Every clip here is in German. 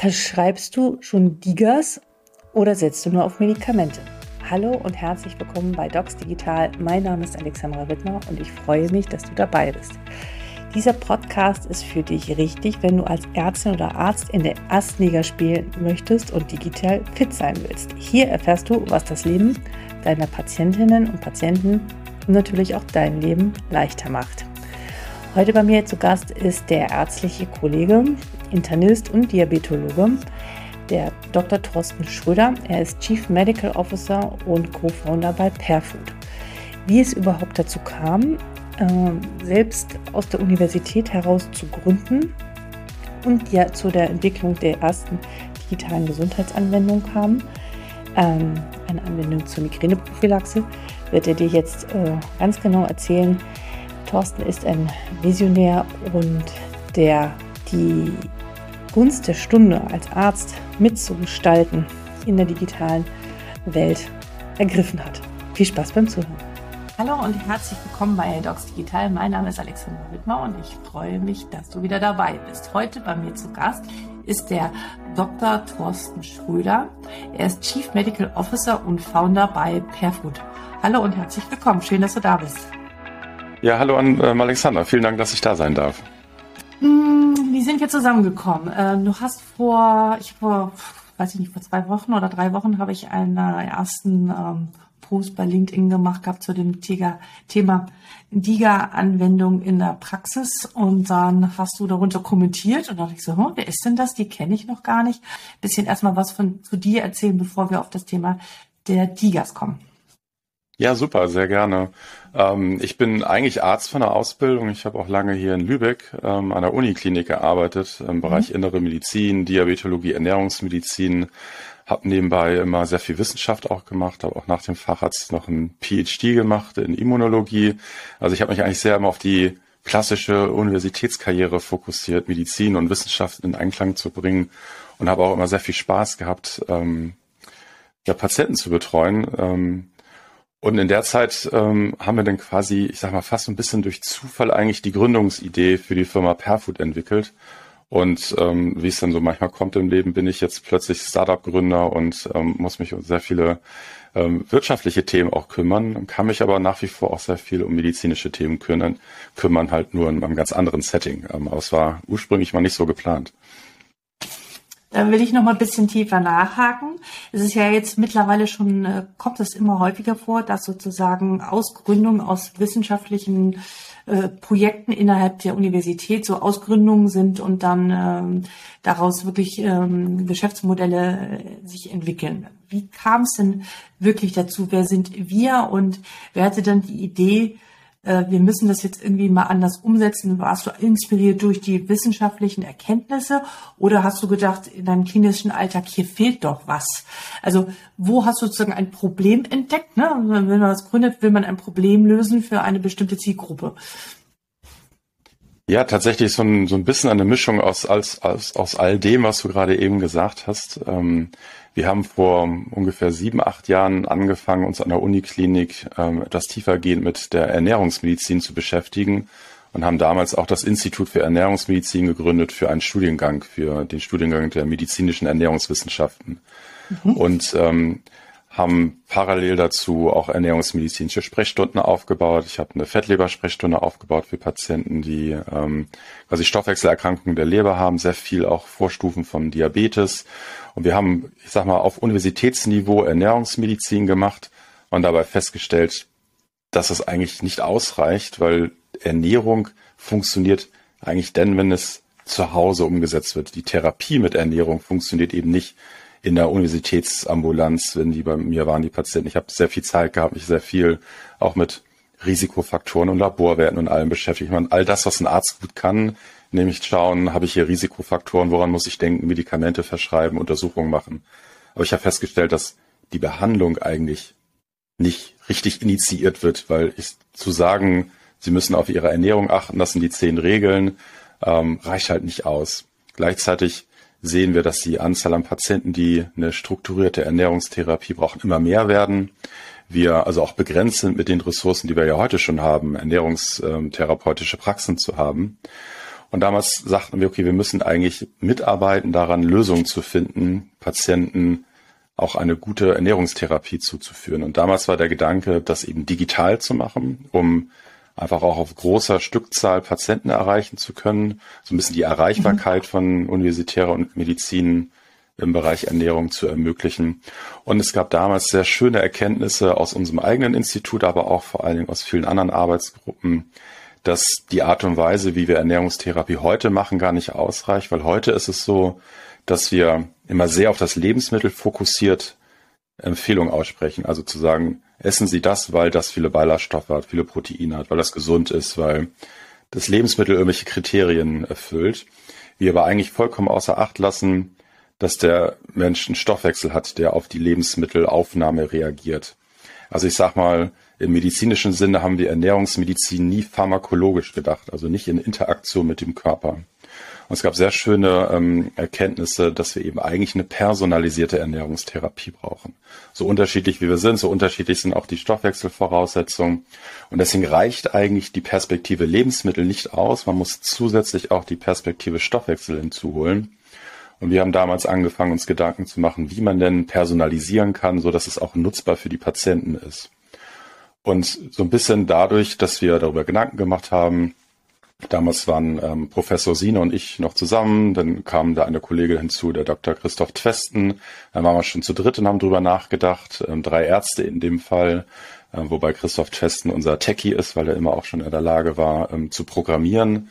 Verschreibst du schon Digas oder setzt du nur auf Medikamente? Hallo und herzlich willkommen bei Docs Digital. Mein Name ist Alexandra Wittmer und ich freue mich, dass du dabei bist. Dieser Podcast ist für dich richtig, wenn du als Ärztin oder Arzt in der ersten Liga spielen möchtest und digital fit sein willst. Hier erfährst du, was das Leben deiner Patientinnen und Patienten und natürlich auch dein Leben leichter macht. Heute bei mir zu Gast ist der ärztliche Kollege, Internist und Diabetologe, der Dr. Thorsten Schröder. Er ist Chief Medical Officer und Co-Founder bei Perfood. Wie es überhaupt dazu kam, ähm, selbst aus der Universität heraus zu gründen und ja zu der Entwicklung der ersten digitalen Gesundheitsanwendung kam, ähm, eine Anwendung zur Migräneprophylaxe, wird er dir jetzt äh, ganz genau erzählen, Thorsten ist ein Visionär und der die Gunst der Stunde als Arzt mitzugestalten in der digitalen Welt ergriffen hat. Viel Spaß beim Zuhören. Hallo und herzlich willkommen bei Docs Digital. Mein Name ist Alexander Wittmer und ich freue mich, dass du wieder dabei bist. Heute bei mir zu Gast ist der Dr. Thorsten Schröder. Er ist Chief Medical Officer und Founder bei Perfood. Hallo und herzlich willkommen. Schön, dass du da bist. Ja, hallo an ähm, Alexander. Vielen Dank, dass ich da sein darf. Hm, wie sind wir zusammengekommen? Äh, du hast vor, ich vor, weiß ich nicht, vor zwei Wochen oder drei Wochen habe ich einen äh, ersten ähm, Post bei LinkedIn gemacht gehabt zu dem Thema DIGA-Anwendung in der Praxis und dann hast du darunter kommentiert und dann dachte ich so, hm, wer ist denn das? Die kenne ich noch gar nicht. Bisschen erstmal was von zu dir erzählen, bevor wir auf das Thema der DIGAs kommen. Ja, super, sehr gerne. Ähm, ich bin eigentlich Arzt von der Ausbildung. Ich habe auch lange hier in Lübeck ähm, an der Uniklinik gearbeitet im Bereich mhm. innere Medizin, Diabetologie, Ernährungsmedizin. Habe nebenbei immer sehr viel Wissenschaft auch gemacht, habe auch nach dem Facharzt noch ein PhD gemacht in Immunologie. Also ich habe mich eigentlich sehr immer auf die klassische Universitätskarriere fokussiert, Medizin und Wissenschaft in Einklang zu bringen und habe auch immer sehr viel Spaß gehabt, ähm, ja, Patienten zu betreuen. Und in der Zeit ähm, haben wir dann quasi, ich sag mal, fast ein bisschen durch Zufall eigentlich die Gründungsidee für die Firma Perfood entwickelt. Und ähm, wie es dann so manchmal kommt im Leben, bin ich jetzt plötzlich Startup-Gründer und ähm, muss mich um sehr viele ähm, wirtschaftliche Themen auch kümmern, kann mich aber nach wie vor auch sehr viel um medizinische Themen kümmern, kümmern halt nur in einem ganz anderen Setting. Ähm, aber es war ursprünglich mal nicht so geplant. Da will ich noch mal ein bisschen tiefer nachhaken. Es ist ja jetzt mittlerweile schon, äh, kommt es immer häufiger vor, dass sozusagen Ausgründungen aus wissenschaftlichen äh, Projekten innerhalb der Universität so Ausgründungen sind und dann ähm, daraus wirklich ähm, Geschäftsmodelle äh, sich entwickeln. Wie kam es denn wirklich dazu? Wer sind wir und wer hatte dann die Idee, äh, wir müssen das jetzt irgendwie mal anders umsetzen. Warst du inspiriert durch die wissenschaftlichen Erkenntnisse oder hast du gedacht, in deinem klinischen Alltag, hier fehlt doch was? Also wo hast du sozusagen ein Problem entdeckt? Ne? Wenn man was gründet, will man ein Problem lösen für eine bestimmte Zielgruppe. Ja, tatsächlich so ein, so ein bisschen eine Mischung aus, aus, aus, aus all dem, was du gerade eben gesagt hast. Ähm, wir haben vor ungefähr sieben, acht Jahren angefangen, uns an der Uniklinik ähm, etwas tiefergehend mit der Ernährungsmedizin zu beschäftigen und haben damals auch das Institut für Ernährungsmedizin gegründet für einen Studiengang, für den Studiengang der medizinischen Ernährungswissenschaften. Mhm. Und ähm, haben parallel dazu auch ernährungsmedizinische Sprechstunden aufgebaut. Ich habe eine Fettlebersprechstunde aufgebaut für Patienten, die ähm, quasi Stoffwechselerkrankungen der Leber haben, sehr viel auch Vorstufen von Diabetes. Und wir haben, ich sag mal, auf Universitätsniveau Ernährungsmedizin gemacht und dabei festgestellt, dass es eigentlich nicht ausreicht, weil Ernährung funktioniert eigentlich dann, wenn es zu Hause umgesetzt wird. Die Therapie mit Ernährung funktioniert eben nicht in der Universitätsambulanz, wenn die bei mir waren, die Patienten. Ich habe sehr viel Zeit gehabt, mich sehr viel auch mit Risikofaktoren und Laborwerten und allem beschäftigt. Ich meine, all das, was ein Arzt gut kann, nämlich schauen, habe ich hier Risikofaktoren, woran muss ich denken, Medikamente verschreiben, Untersuchungen machen. Aber ich habe festgestellt, dass die Behandlung eigentlich nicht richtig initiiert wird, weil ich zu sagen, Sie müssen auf Ihre Ernährung achten, das sind die zehn Regeln, ähm, reicht halt nicht aus. Gleichzeitig sehen wir, dass die Anzahl an Patienten, die eine strukturierte Ernährungstherapie brauchen, immer mehr werden. Wir also auch begrenzt sind mit den Ressourcen, die wir ja heute schon haben, ernährungstherapeutische Praxen zu haben. Und damals sagten wir, okay, wir müssen eigentlich mitarbeiten daran, Lösungen zu finden, Patienten auch eine gute Ernährungstherapie zuzuführen. Und damals war der Gedanke, das eben digital zu machen, um einfach auch auf großer Stückzahl Patienten erreichen zu können, so ein bisschen die Erreichbarkeit mhm. von universitärer und Medizin im Bereich Ernährung zu ermöglichen. Und es gab damals sehr schöne Erkenntnisse aus unserem eigenen Institut, aber auch vor allen Dingen aus vielen anderen Arbeitsgruppen, dass die Art und Weise, wie wir Ernährungstherapie heute machen, gar nicht ausreicht, weil heute ist es so, dass wir immer sehr auf das Lebensmittel fokussiert Empfehlungen aussprechen. Also zu sagen, essen Sie das, weil das viele Ballaststoffe hat, viele Proteine hat, weil das gesund ist, weil das Lebensmittel irgendwelche Kriterien erfüllt. Wir aber eigentlich vollkommen außer Acht lassen, dass der Mensch einen Stoffwechsel hat, der auf die Lebensmittelaufnahme reagiert. Also ich sag mal, im medizinischen Sinne haben wir Ernährungsmedizin nie pharmakologisch gedacht, also nicht in Interaktion mit dem Körper. Und es gab sehr schöne ähm, Erkenntnisse, dass wir eben eigentlich eine personalisierte Ernährungstherapie brauchen. So unterschiedlich wie wir sind, so unterschiedlich sind auch die Stoffwechselvoraussetzungen. Und deswegen reicht eigentlich die Perspektive Lebensmittel nicht aus. Man muss zusätzlich auch die Perspektive Stoffwechsel hinzuholen. Und wir haben damals angefangen, uns Gedanken zu machen, wie man denn personalisieren kann, so dass es auch nutzbar für die Patienten ist. Und so ein bisschen dadurch, dass wir darüber Gedanken gemacht haben, Damals waren ähm, Professor Sine und ich noch zusammen, dann kam da eine Kollegin hinzu, der Dr. Christoph Twesten. Dann waren wir schon zu dritt und haben drüber nachgedacht. Ähm, drei Ärzte in dem Fall, äh, wobei Christoph Twesten unser Techie ist, weil er immer auch schon in der Lage war, ähm, zu programmieren.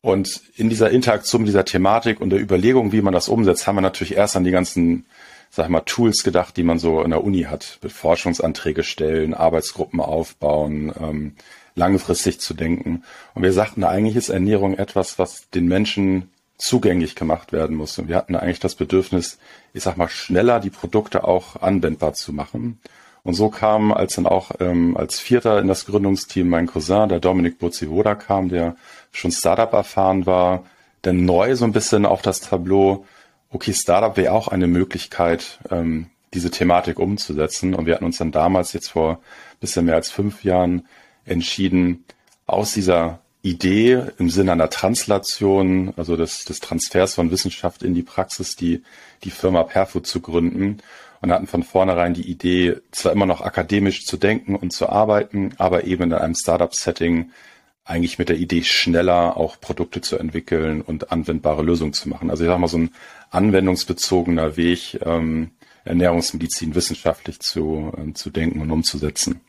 Und in dieser Interaktion mit dieser Thematik und der Überlegung, wie man das umsetzt, haben wir natürlich erst an die ganzen sag ich mal, Tools gedacht, die man so in der Uni hat. Forschungsanträge stellen, Arbeitsgruppen aufbauen, ähm, langfristig zu denken. Und wir sagten, eigentlich ist Ernährung etwas, was den Menschen zugänglich gemacht werden muss. Und wir hatten eigentlich das Bedürfnis, ich sag mal, schneller die Produkte auch anwendbar zu machen. Und so kam, als dann auch ähm, als Vierter in das Gründungsteam mein Cousin, der Dominik Burzivoda kam, der schon Startup erfahren war, dann neu so ein bisschen auf das Tableau, okay, Startup wäre auch eine Möglichkeit, ähm, diese Thematik umzusetzen. Und wir hatten uns dann damals jetzt vor bisschen mehr als fünf Jahren entschieden, aus dieser Idee im Sinne einer Translation, also des, des Transfers von Wissenschaft in die Praxis, die, die Firma Perfood zu gründen und hatten von vornherein die Idee, zwar immer noch akademisch zu denken und zu arbeiten, aber eben in einem Startup-Setting eigentlich mit der Idee schneller auch Produkte zu entwickeln und anwendbare Lösungen zu machen. Also ich sage mal so ein anwendungsbezogener Weg, ähm, Ernährungsmedizin wissenschaftlich zu, äh, zu denken und umzusetzen.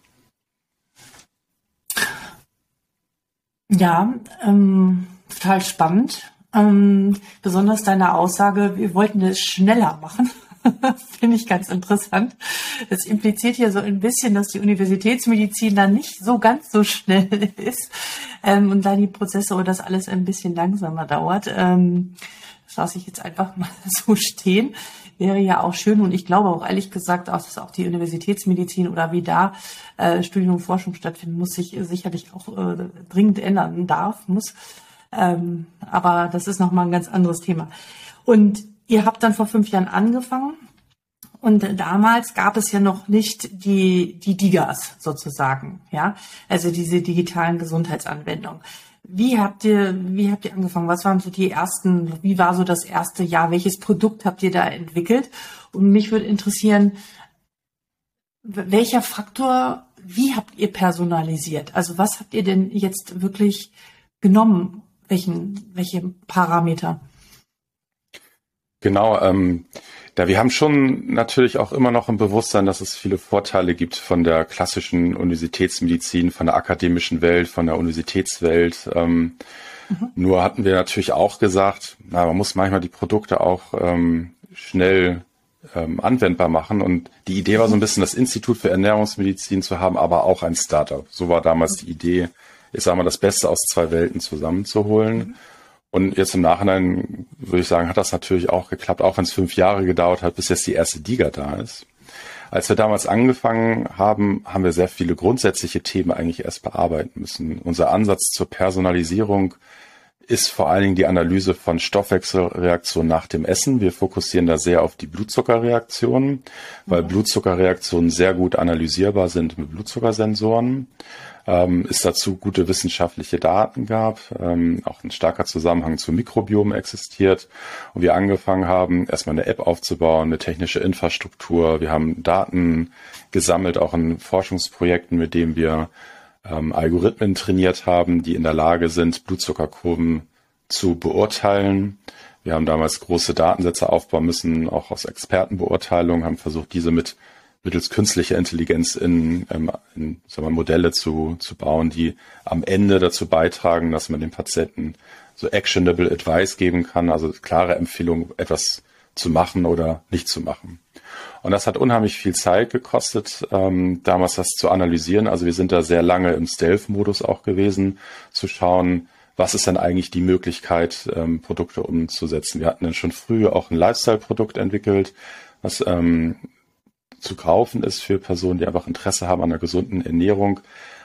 Ja, ähm, total spannend. Ähm, besonders deine Aussage, wir wollten es schneller machen. Finde ich ganz interessant. Das impliziert hier so ein bisschen, dass die Universitätsmedizin dann nicht so ganz so schnell ist ähm, und da die Prozesse oder das alles ein bisschen langsamer dauert. Ähm, das lasse ich jetzt einfach mal so stehen wäre ja auch schön und ich glaube auch ehrlich gesagt, auch, dass auch die Universitätsmedizin oder wie da äh, Studium und Forschung stattfinden muss, sich sicherlich auch äh, dringend ändern darf, muss. Ähm, aber das ist nochmal ein ganz anderes Thema. Und ihr habt dann vor fünf Jahren angefangen und damals gab es ja noch nicht die, die Digas sozusagen, ja, also diese digitalen Gesundheitsanwendungen. Wie habt ihr, wie habt ihr angefangen? Was waren so die ersten, wie war so das erste Jahr? Welches Produkt habt ihr da entwickelt? Und mich würde interessieren, welcher Faktor, wie habt ihr personalisiert? Also was habt ihr denn jetzt wirklich genommen? Welchen, welche Parameter? Genau, ähm, ja, wir haben schon natürlich auch immer noch im Bewusstsein, dass es viele Vorteile gibt von der klassischen Universitätsmedizin, von der akademischen Welt, von der Universitätswelt. Ähm, mhm. Nur hatten wir natürlich auch gesagt, na, man muss manchmal die Produkte auch ähm, schnell ähm, anwendbar machen. Und die Idee war so ein bisschen, das Institut für Ernährungsmedizin zu haben, aber auch ein Startup. So war damals die Idee, ich sage mal, das Beste aus zwei Welten zusammenzuholen. Mhm. Und jetzt im Nachhinein würde ich sagen, hat das natürlich auch geklappt, auch wenn es fünf Jahre gedauert hat, bis jetzt die erste Liga da ist. Als wir damals angefangen haben, haben wir sehr viele grundsätzliche Themen eigentlich erst bearbeiten müssen. Unser Ansatz zur Personalisierung ist vor allen Dingen die Analyse von Stoffwechselreaktionen nach dem Essen. Wir fokussieren da sehr auf die Blutzuckerreaktionen, weil Blutzuckerreaktionen sehr gut analysierbar sind mit Blutzuckersensoren. Ähm, es dazu gute wissenschaftliche Daten gab, ähm, auch ein starker Zusammenhang zum Mikrobiom existiert und wir angefangen haben, erstmal eine App aufzubauen, eine technische Infrastruktur. Wir haben Daten gesammelt, auch in Forschungsprojekten, mit denen wir ähm, Algorithmen trainiert haben, die in der Lage sind, Blutzuckerkurven zu beurteilen. Wir haben damals große Datensätze aufbauen müssen, auch aus Expertenbeurteilungen, haben versucht, diese mit mittels künstlicher Intelligenz in, ähm, in sagen wir, Modelle zu, zu bauen, die am Ende dazu beitragen, dass man dem Patienten so actionable Advice geben kann, also klare Empfehlungen, etwas zu machen oder nicht zu machen. Und das hat unheimlich viel Zeit gekostet, ähm, damals das zu analysieren. Also wir sind da sehr lange im Stealth-Modus auch gewesen, zu schauen, was ist denn eigentlich die Möglichkeit, ähm, Produkte umzusetzen. Wir hatten dann schon früh auch ein Lifestyle-Produkt entwickelt, was ähm, zu kaufen ist für Personen, die einfach Interesse haben an einer gesunden Ernährung,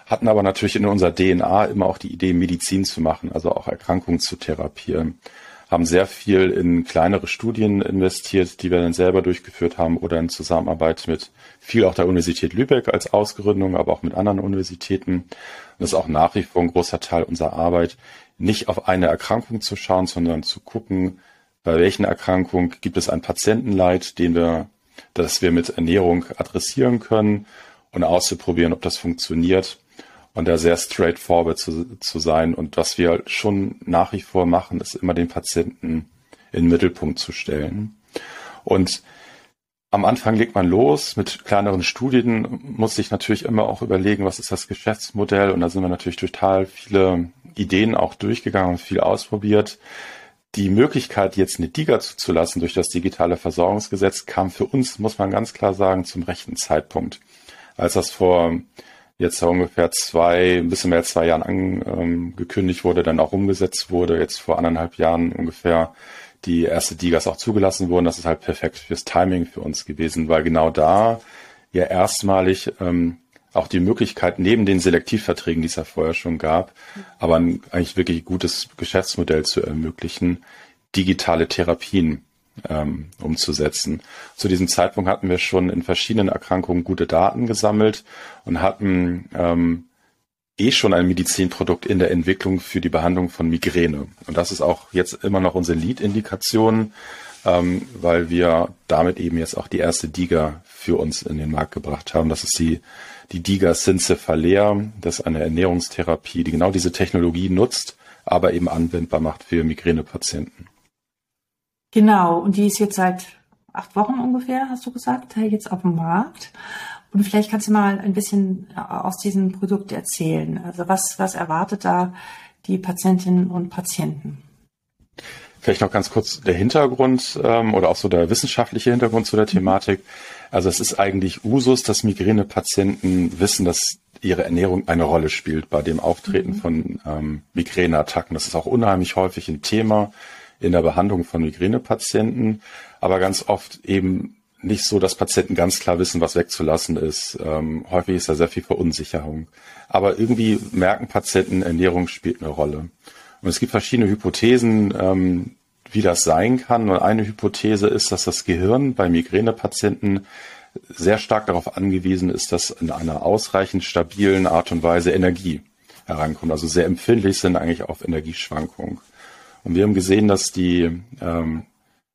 hatten aber natürlich in unserer DNA immer auch die Idee, Medizin zu machen, also auch Erkrankungen zu therapieren haben sehr viel in kleinere Studien investiert, die wir dann selber durchgeführt haben oder in Zusammenarbeit mit viel auch der Universität Lübeck als Ausgründung, aber auch mit anderen Universitäten. Und das ist auch nach wie vor ein großer Teil unserer Arbeit, nicht auf eine Erkrankung zu schauen, sondern zu gucken, bei welchen Erkrankungen gibt es ein Patientenleid, den wir, das wir mit Ernährung adressieren können und auszuprobieren, ob das funktioniert und da sehr straightforward zu, zu sein. Und was wir schon nach wie vor machen, ist immer den Patienten in den Mittelpunkt zu stellen. Und am Anfang legt man los mit kleineren Studien, muss sich natürlich immer auch überlegen, was ist das Geschäftsmodell. Und da sind wir natürlich total viele Ideen auch durchgegangen und viel ausprobiert. Die Möglichkeit, jetzt eine DIGA zuzulassen durch das digitale Versorgungsgesetz, kam für uns, muss man ganz klar sagen, zum rechten Zeitpunkt. Als das vor jetzt ungefähr zwei, ein bisschen mehr als zwei Jahren angekündigt wurde, dann auch umgesetzt wurde, jetzt vor anderthalb Jahren ungefähr die erste Digas auch zugelassen wurden. Das ist halt perfekt fürs Timing für uns gewesen, weil genau da ja erstmalig ähm, auch die Möglichkeit neben den Selektivverträgen, die es ja vorher schon gab, aber ein eigentlich wirklich gutes Geschäftsmodell zu ermöglichen, digitale Therapien ähm, umzusetzen. Zu diesem Zeitpunkt hatten wir schon in verschiedenen Erkrankungen gute Daten gesammelt und hatten ähm, eh schon ein Medizinprodukt in der Entwicklung für die Behandlung von Migräne. Und das ist auch jetzt immer noch unsere Lead-Indikation, ähm, weil wir damit eben jetzt auch die erste DIGA für uns in den Markt gebracht haben. Das ist die, die DIGA Syncephalea. Das ist eine Ernährungstherapie, die genau diese Technologie nutzt, aber eben anwendbar macht für Migränepatienten. Genau, und die ist jetzt seit acht Wochen ungefähr, hast du gesagt, jetzt auf dem Markt. Und vielleicht kannst du mal ein bisschen äh, aus diesem Produkt erzählen. Also was, was erwartet da die Patientinnen und Patienten? Vielleicht noch ganz kurz der Hintergrund ähm, oder auch so der wissenschaftliche Hintergrund zu der Thematik. Also es ist eigentlich Usus, dass Migränepatienten wissen, dass ihre Ernährung eine Rolle spielt bei dem Auftreten mhm. von ähm, Migräneattacken. Das ist auch unheimlich häufig ein Thema in der Behandlung von Migränepatienten, aber ganz oft eben nicht so, dass Patienten ganz klar wissen, was wegzulassen ist. Ähm, häufig ist da sehr viel Verunsicherung. Aber irgendwie merken Patienten, Ernährung spielt eine Rolle. Und es gibt verschiedene Hypothesen, ähm, wie das sein kann. Und eine Hypothese ist, dass das Gehirn bei Migränepatienten sehr stark darauf angewiesen ist, dass in einer ausreichend stabilen Art und Weise Energie herankommt. Also sehr empfindlich sind eigentlich auf Energieschwankungen. Und wir haben gesehen, dass die ähm,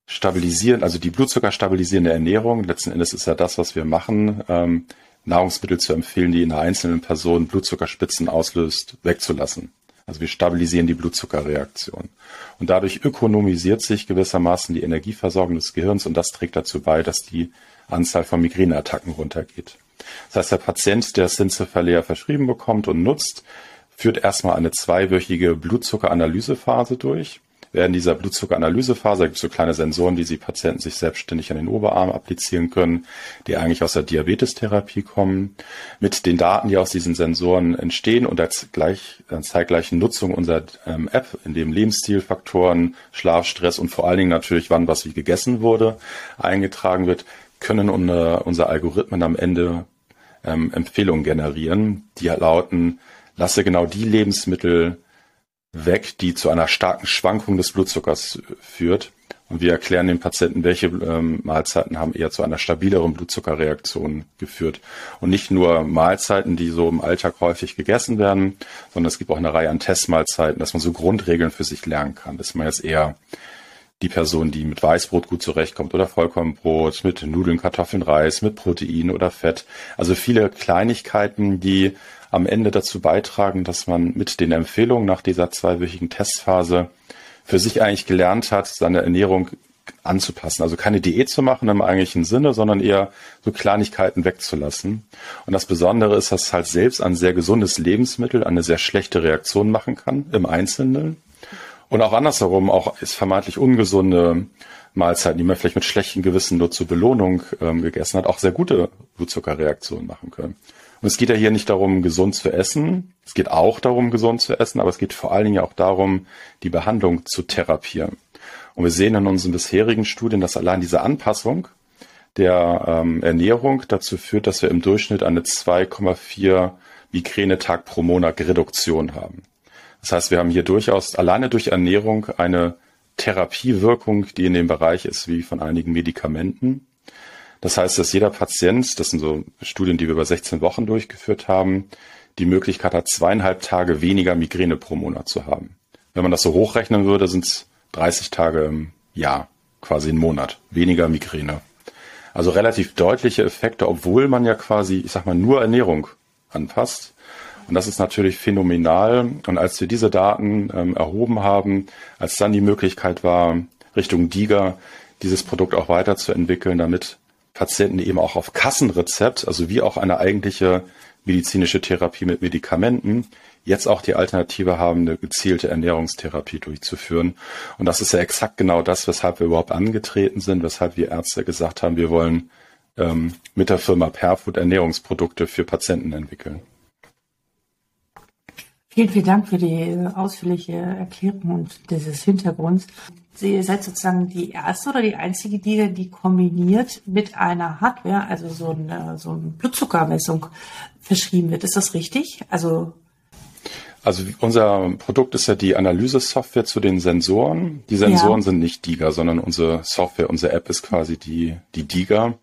stabilisieren, also die Blutzucker stabilisierende Ernährung, letzten Endes ist ja das, was wir machen, ähm, Nahrungsmittel zu empfehlen, die in einer einzelnen Person Blutzuckerspitzen auslöst, wegzulassen. Also wir stabilisieren die Blutzuckerreaktion. Und dadurch ökonomisiert sich gewissermaßen die Energieversorgung des Gehirns und das trägt dazu bei, dass die Anzahl von Migräneattacken runtergeht. Das heißt, der Patient, der Syncephalea verschrieben bekommt und nutzt, führt erstmal eine zweiwöchige Blutzuckeranalysephase durch. Während dieser Blutzuckeranalysephase gibt es so kleine Sensoren, die die Patienten sich selbstständig an den Oberarm applizieren können, die eigentlich aus der Diabetestherapie kommen. Mit den Daten, die aus diesen Sensoren entstehen und der gleich, zeitgleichen Nutzung unserer ähm, App, in dem Lebensstilfaktoren, Schlaf, Stress und vor allen Dingen natürlich, wann was wie gegessen wurde, eingetragen wird, können unsere, unsere Algorithmen am Ende ähm, Empfehlungen generieren, die lauten, lasse genau die Lebensmittel weg, die zu einer starken Schwankung des Blutzuckers führt Und wir erklären den Patienten, welche ähm, Mahlzeiten haben eher zu einer stabileren Blutzuckerreaktion geführt. Und nicht nur Mahlzeiten, die so im Alltag häufig gegessen werden, sondern es gibt auch eine Reihe an Testmahlzeiten, dass man so Grundregeln für sich lernen kann. Dass man jetzt eher die Person, die mit Weißbrot gut zurechtkommt oder Vollkornbrot, mit Nudeln, Kartoffeln, Reis, mit Protein oder Fett. Also viele Kleinigkeiten, die am Ende dazu beitragen, dass man mit den Empfehlungen nach dieser zweiwöchigen Testphase für sich eigentlich gelernt hat, seine Ernährung anzupassen. Also keine Diät zu machen im eigentlichen Sinne, sondern eher so Kleinigkeiten wegzulassen. Und das Besondere ist, dass halt selbst ein sehr gesundes Lebensmittel eine sehr schlechte Reaktion machen kann im Einzelnen. Und auch andersherum, auch ist vermeintlich ungesunde Mahlzeiten, die man vielleicht mit schlechtem Gewissen nur zur Belohnung ähm, gegessen hat, auch sehr gute Blutzuckerreaktionen machen können. Und es geht ja hier nicht darum, gesund zu essen. Es geht auch darum, gesund zu essen, aber es geht vor allen Dingen auch darum, die Behandlung zu therapieren. Und wir sehen in unseren bisherigen Studien, dass allein diese Anpassung der ähm, Ernährung dazu führt, dass wir im Durchschnitt eine 2,4 Migräne-Tag pro Monat Reduktion haben. Das heißt, wir haben hier durchaus alleine durch Ernährung eine Therapiewirkung, die in dem Bereich ist wie von einigen Medikamenten. Das heißt, dass jeder Patient, das sind so Studien, die wir über 16 Wochen durchgeführt haben, die Möglichkeit hat, zweieinhalb Tage weniger Migräne pro Monat zu haben. Wenn man das so hochrechnen würde, sind es 30 Tage im Jahr, quasi im Monat, weniger Migräne. Also relativ deutliche Effekte, obwohl man ja quasi, ich sag mal, nur Ernährung anpasst. Und das ist natürlich phänomenal. Und als wir diese Daten ähm, erhoben haben, als dann die Möglichkeit war, Richtung DIGA dieses Produkt auch weiterzuentwickeln, damit Patienten eben auch auf Kassenrezept, also wie auch eine eigentliche medizinische Therapie mit Medikamenten, jetzt auch die Alternative haben, eine gezielte Ernährungstherapie durchzuführen. Und das ist ja exakt genau das, weshalb wir überhaupt angetreten sind, weshalb wir Ärzte gesagt haben, wir wollen ähm, mit der Firma Perfood Ernährungsprodukte für Patienten entwickeln. Vielen, vielen Dank für die ausführliche Erklärung und dieses Hintergrunds. Sie seid sozusagen die erste oder die einzige, die, die kombiniert mit einer Hardware, also so eine, so eine Blutzuckermessung verschrieben wird. Ist das richtig? Also also unser Produkt ist ja die Analyse-Software zu den Sensoren. Die Sensoren ja. sind nicht DIGA, sondern unsere Software, unsere App ist quasi die, die DIGA.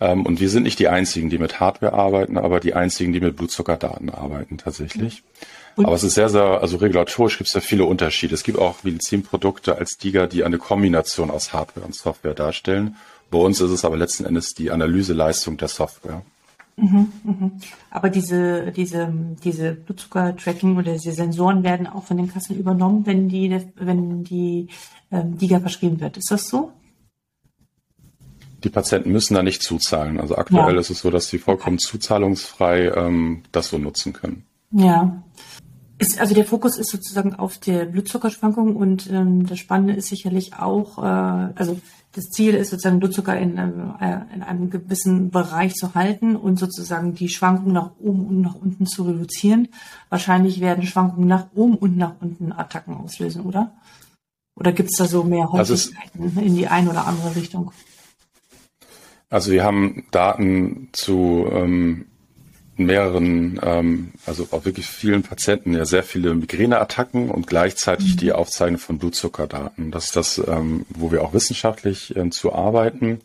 Ähm, und wir sind nicht die einzigen, die mit Hardware arbeiten, aber die einzigen, die mit Blutzuckerdaten arbeiten tatsächlich. Mhm. Aber es ist sehr, sehr, also regulatorisch gibt es da viele Unterschiede. Es gibt auch Medizinprodukte als DIGA, die eine Kombination aus Hardware und Software darstellen. Bei uns ist es aber letzten Endes die Analyseleistung der Software. Mhm, mhm. Aber diese, diese, diese Blutzucker-Tracking oder diese Sensoren werden auch von den Kassen übernommen, wenn die, wenn die ähm, DIGA verschrieben wird. Ist das so? Die Patienten müssen da nicht zuzahlen. Also aktuell ja. ist es so, dass sie vollkommen zuzahlungsfrei ähm, das so nutzen können. Ja. Ist, also der Fokus ist sozusagen auf der Blutzuckerschwankung und ähm, das Spannende ist sicherlich auch, äh, also das Ziel ist sozusagen Blutzucker in, äh, in einem gewissen Bereich zu halten und sozusagen die Schwankungen nach oben und nach unten zu reduzieren. Wahrscheinlich werden Schwankungen nach oben und nach unten Attacken auslösen, oder? Oder gibt es da so mehr also Häufigkeiten in die eine oder andere Richtung? Also wir haben Daten zu ähm, mehreren, ähm, also auch wirklich vielen Patienten ja sehr viele Migräneattacken und gleichzeitig mhm. die Aufzeichnung von Blutzuckerdaten. Das ist das, ähm, wo wir auch wissenschaftlich äh, zu arbeiten.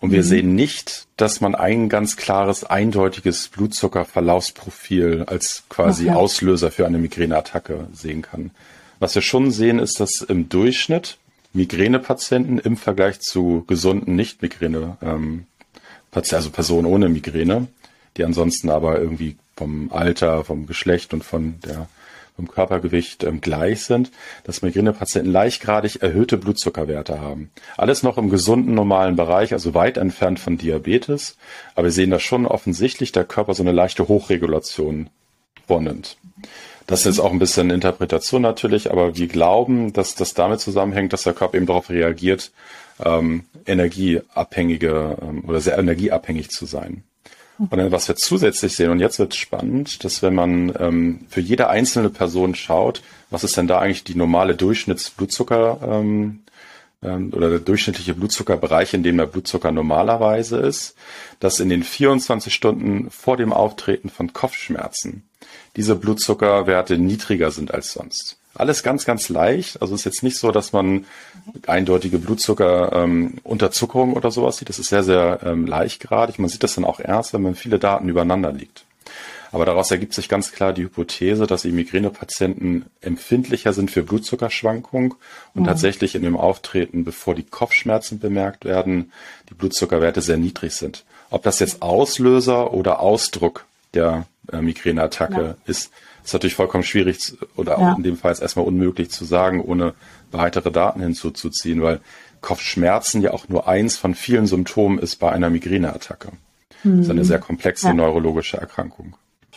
Und wir mhm. sehen nicht, dass man ein ganz klares, eindeutiges Blutzuckerverlaufsprofil als quasi okay. Auslöser für eine Migräneattacke sehen kann. Was wir schon sehen, ist, dass im Durchschnitt Migränepatienten im Vergleich zu gesunden Nicht-Migräne, ähm, also Personen ohne Migräne, die ansonsten aber irgendwie vom Alter, vom Geschlecht und von der vom Körpergewicht ähm, gleich sind, dass Migränepatienten leichtgradig erhöhte Blutzuckerwerte haben. Alles noch im gesunden, normalen Bereich, also weit entfernt von Diabetes. Aber wir sehen da schon offensichtlich, der Körper so eine leichte Hochregulation vornimmt. Das ist auch ein bisschen Interpretation natürlich, aber wir glauben, dass das damit zusammenhängt, dass der Körper eben darauf reagiert, ähm, energieabhängige ähm, oder sehr energieabhängig zu sein. Und dann, was wir zusätzlich sehen, und jetzt wird spannend, dass wenn man ähm, für jede einzelne Person schaut, was ist denn da eigentlich die normale Durchschnittsblutzucker ähm, ähm, oder der durchschnittliche Blutzuckerbereich, in dem der Blutzucker normalerweise ist, dass in den 24 Stunden vor dem Auftreten von Kopfschmerzen diese Blutzuckerwerte niedriger sind als sonst. alles ganz, ganz leicht. Also es ist jetzt nicht so, dass man eindeutige Blutzuckerunterzuckerung ähm, oder sowas sieht. Das ist sehr, sehr ähm, leichtgradig. Man sieht das dann auch erst, wenn man viele Daten übereinander liegt. Aber daraus ergibt sich ganz klar die Hypothese, dass die Migränepatienten empfindlicher sind für Blutzuckerschwankungen und mhm. tatsächlich in dem Auftreten, bevor die Kopfschmerzen bemerkt werden, die Blutzuckerwerte sehr niedrig sind. Ob das jetzt Auslöser oder Ausdruck der äh, Migräneattacke ja. ist, ist natürlich vollkommen schwierig oder auch in dem Fall ist erstmal unmöglich zu sagen, ohne weitere Daten hinzuzuziehen, weil Kopfschmerzen ja auch nur eins von vielen Symptomen ist bei einer Migräneattacke. Mhm. Das ist eine mhm. sehr komplexe ja. neurologische Erkrankung.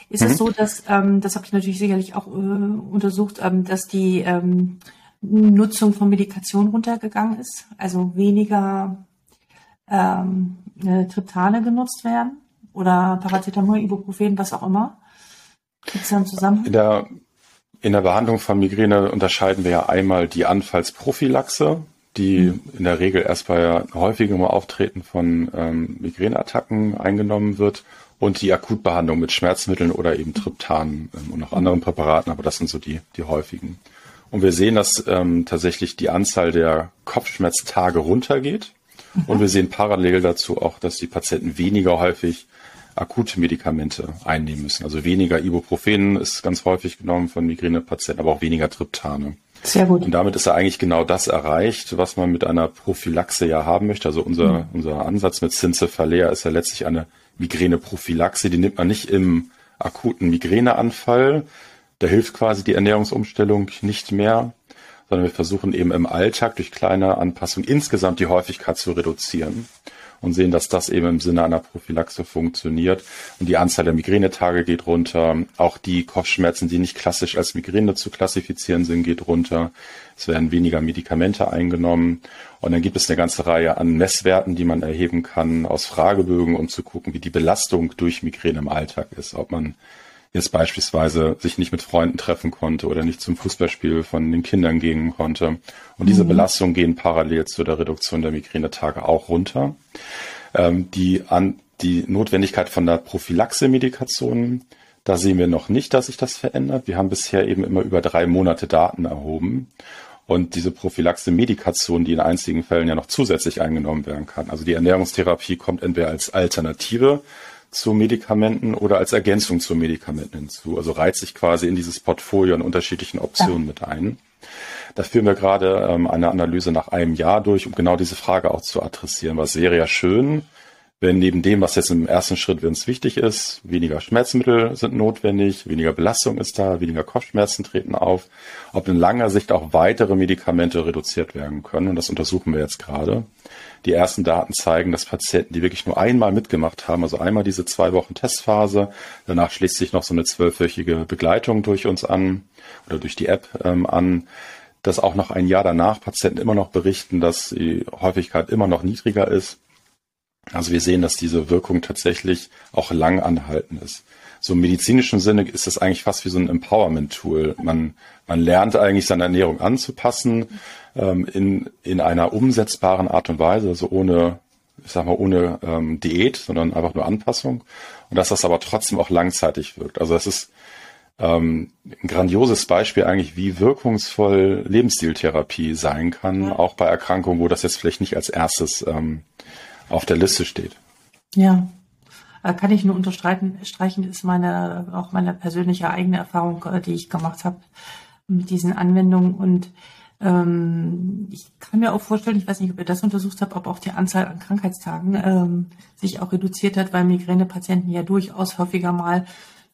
Ist mhm. es so, dass, ähm, das habe ich natürlich sicherlich auch äh, untersucht, ähm, dass die ähm, Nutzung von Medikation runtergegangen ist, also weniger ähm, äh, Triptane genutzt werden oder Paracetamol, Ibuprofen, was auch immer? Gibt es da einen Zusammenhang? In der, in der Behandlung von Migräne unterscheiden wir ja einmal die Anfallsprophylaxe, die mhm. in der Regel erst bei häufigem Auftreten von ähm, Migräneattacken eingenommen wird und die Akutbehandlung mit Schmerzmitteln oder eben Triptan ähm, und noch anderen Präparaten, aber das sind so die, die häufigen. Und wir sehen, dass ähm, tatsächlich die Anzahl der Kopfschmerztage runtergeht. Mhm. Und wir sehen parallel dazu auch, dass die Patienten weniger häufig akute Medikamente einnehmen müssen. Also weniger Ibuprofen ist ganz häufig genommen von Migränepatienten, aber auch weniger Triptane. Sehr gut. Und damit ist ja eigentlich genau das erreicht, was man mit einer Prophylaxe ja haben möchte. Also unser, mhm. unser Ansatz mit Cincefalea ist ja letztlich eine Migräneprophylaxe. Die nimmt man nicht im akuten Migräneanfall. Da hilft quasi die Ernährungsumstellung nicht mehr, sondern wir versuchen eben im Alltag durch kleine Anpassungen insgesamt die Häufigkeit zu reduzieren und sehen, dass das eben im Sinne einer Prophylaxe funktioniert. Und die Anzahl der Migränetage geht runter. Auch die Kopfschmerzen, die nicht klassisch als Migräne zu klassifizieren sind, geht runter. Es werden weniger Medikamente eingenommen. Und dann gibt es eine ganze Reihe an Messwerten, die man erheben kann aus Fragebögen, um zu gucken, wie die Belastung durch Migräne im Alltag ist. Ob man jetzt beispielsweise sich nicht mit Freunden treffen konnte oder nicht zum Fußballspiel von den Kindern gehen konnte. Und diese mhm. Belastungen gehen parallel zu der Reduktion der Migränetage auch runter. Ähm, die, an, die Notwendigkeit von der Prophylaxe-Medikation, da sehen wir noch nicht, dass sich das verändert. Wir haben bisher eben immer über drei Monate Daten erhoben. Und diese Prophylaxe-Medikation, die in einzigen Fällen ja noch zusätzlich eingenommen werden kann. Also die Ernährungstherapie kommt entweder als Alternative zu Medikamenten oder als Ergänzung zu Medikamenten hinzu. Also reizt sich quasi in dieses Portfolio an unterschiedlichen Optionen ja. mit ein. Da führen wir gerade ähm, eine Analyse nach einem Jahr durch, um genau diese Frage auch zu adressieren. Was wäre ja schön, wenn neben dem, was jetzt im ersten Schritt für uns wichtig ist, weniger Schmerzmittel sind notwendig, weniger Belastung ist da, weniger Kopfschmerzen treten auf, ob in langer Sicht auch weitere Medikamente reduziert werden können. Und das untersuchen wir jetzt gerade. Die ersten Daten zeigen, dass Patienten, die wirklich nur einmal mitgemacht haben, also einmal diese zwei Wochen Testphase, danach schließt sich noch so eine zwölfwöchige Begleitung durch uns an oder durch die App ähm, an, dass auch noch ein Jahr danach Patienten immer noch berichten, dass die Häufigkeit immer noch niedriger ist. Also wir sehen, dass diese Wirkung tatsächlich auch lang anhalten ist. So im medizinischen Sinne ist das eigentlich fast wie so ein Empowerment-Tool. Man, man lernt eigentlich seine Ernährung anzupassen ähm, in, in einer umsetzbaren Art und Weise, also ohne, ich sag mal, ohne ähm, Diät, sondern einfach nur Anpassung. Und dass das aber trotzdem auch langzeitig wirkt. Also das ist ähm, ein grandioses Beispiel eigentlich, wie wirkungsvoll Lebensstiltherapie sein kann, ja. auch bei Erkrankungen, wo das jetzt vielleicht nicht als erstes ähm, auf der Liste steht. Ja, äh, kann ich nur unterstreichen, streichen, ist meine, auch meine persönliche eigene Erfahrung, äh, die ich gemacht habe mit diesen Anwendungen. Und ähm, ich kann mir auch vorstellen, ich weiß nicht, ob ihr das untersucht habt, ob auch die Anzahl an Krankheitstagen ähm, sich auch reduziert hat, weil Migränepatienten ja durchaus häufiger mal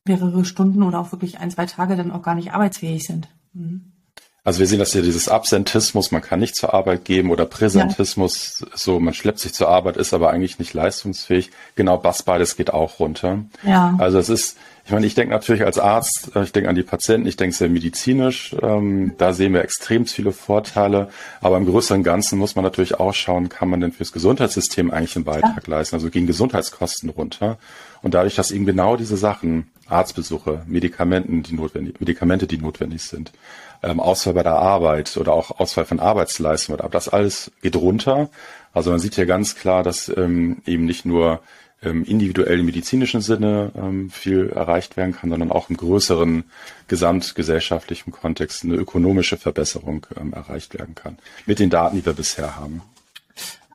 mehrere Stunden oder auch wirklich ein, zwei Tage dann auch gar nicht arbeitsfähig sind. Mhm. Also wir sehen, dass hier dieses Absentismus, man kann nicht zur Arbeit geben oder Präsentismus, ja. so man schleppt sich zur Arbeit, ist aber eigentlich nicht leistungsfähig. Genau, das beides geht auch runter. Ja. Also es ist, ich meine, ich denke natürlich als Arzt, äh, ich denke an die Patienten, ich denke sehr medizinisch, ähm, da sehen wir extrem viele Vorteile, aber im größeren Ganzen muss man natürlich auch schauen, kann man denn fürs Gesundheitssystem eigentlich einen Beitrag ja. leisten, also gehen Gesundheitskosten runter. Und dadurch, dass eben genau diese Sachen, Arztbesuche, Medikamenten, die notwendig, Medikamente, die notwendig sind, ähm, Ausfall bei der Arbeit oder auch Ausfall von Arbeitsleistung, aber das alles geht runter. Also man sieht hier ganz klar, dass ähm, eben nicht nur im individuellen medizinischen Sinne ähm, viel erreicht werden kann, sondern auch im größeren gesamtgesellschaftlichen Kontext eine ökonomische Verbesserung ähm, erreicht werden kann. Mit den Daten, die wir bisher haben.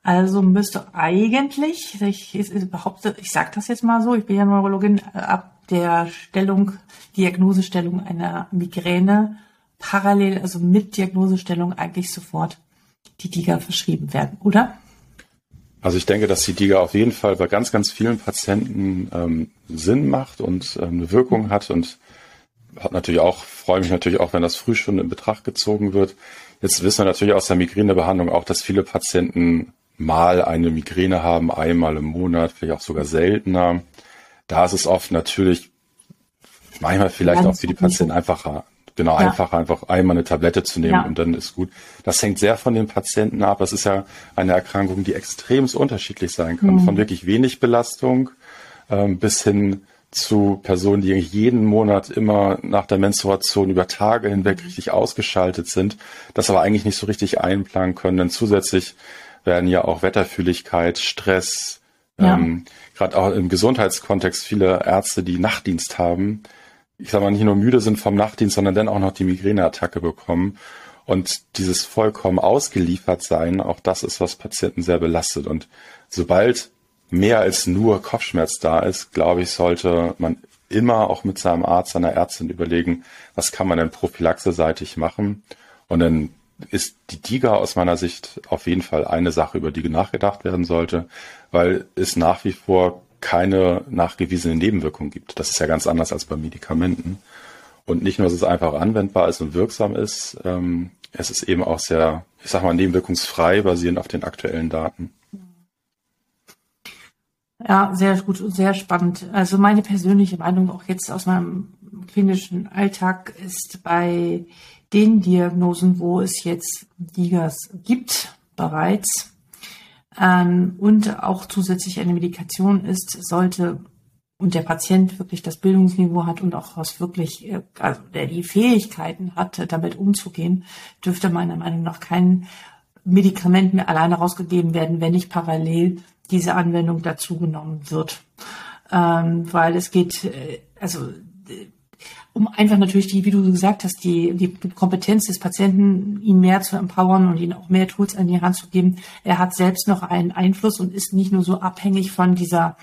Also müsste eigentlich, ich, ich behaupte, ich sage das jetzt mal so, ich bin ja Neurologin, äh, ab der Stellung, Diagnosestellung einer Migräne parallel, also mit Diagnosestellung eigentlich sofort die DIGA verschrieben werden, oder? Also ich denke, dass die DIGA auf jeden Fall bei ganz, ganz vielen Patienten ähm, Sinn macht und ähm, eine Wirkung hat und hat natürlich auch, freue mich natürlich auch, wenn das früh schon in Betracht gezogen wird. Jetzt wissen wir natürlich aus der Migränebehandlung auch, dass viele Patienten mal eine Migräne haben, einmal im Monat, vielleicht auch sogar seltener. Da ist es oft natürlich manchmal vielleicht Ganz auch für die Patienten einfacher, genau, ja. einfacher einfach einmal eine Tablette zu nehmen ja. und dann ist gut. Das hängt sehr von den Patienten ab. Das ist ja eine Erkrankung, die extrem unterschiedlich sein kann. Mhm. Von wirklich wenig Belastung ähm, bis hin zu Personen, die jeden Monat immer nach der Menstruation über Tage hinweg mhm. richtig ausgeschaltet sind, das aber eigentlich nicht so richtig einplanen können. Denn zusätzlich werden ja auch Wetterfühligkeit, Stress, ja. ähm, gerade auch im Gesundheitskontext viele Ärzte, die Nachtdienst haben, ich sag mal, nicht nur müde sind vom Nachtdienst, sondern dann auch noch die Migräneattacke bekommen. Und dieses vollkommen ausgeliefert sein, auch das ist, was Patienten sehr belastet. Und sobald mehr als nur Kopfschmerz da ist, glaube ich, sollte man immer auch mit seinem Arzt, seiner Ärztin überlegen, was kann man denn prophylaxeseitig machen. Und dann ist die DIGA aus meiner Sicht auf jeden Fall eine Sache, über die nachgedacht werden sollte, weil es nach wie vor keine nachgewiesene Nebenwirkung gibt. Das ist ja ganz anders als bei Medikamenten. Und nicht nur, dass es einfach anwendbar ist und wirksam ist, ähm, es ist eben auch sehr, ich sag mal, nebenwirkungsfrei, basierend auf den aktuellen Daten. Ja, sehr gut und sehr spannend. Also meine persönliche Meinung auch jetzt aus meinem klinischen Alltag ist bei den Diagnosen, wo es jetzt Digas gibt, bereits ähm, und auch zusätzlich eine Medikation ist, sollte und der Patient wirklich das Bildungsniveau hat und auch was wirklich, äh, also der die Fähigkeiten hat, damit umzugehen, dürfte meiner Meinung nach kein Medikament mehr alleine rausgegeben werden, wenn nicht parallel diese Anwendung dazu genommen wird. Ähm, weil es geht, äh, also um einfach natürlich die, wie du gesagt hast, die, die Kompetenz des Patienten, ihn mehr zu empowern und ihm auch mehr Tools an die Hand zu geben. Er hat selbst noch einen Einfluss und ist nicht nur so abhängig von dieser,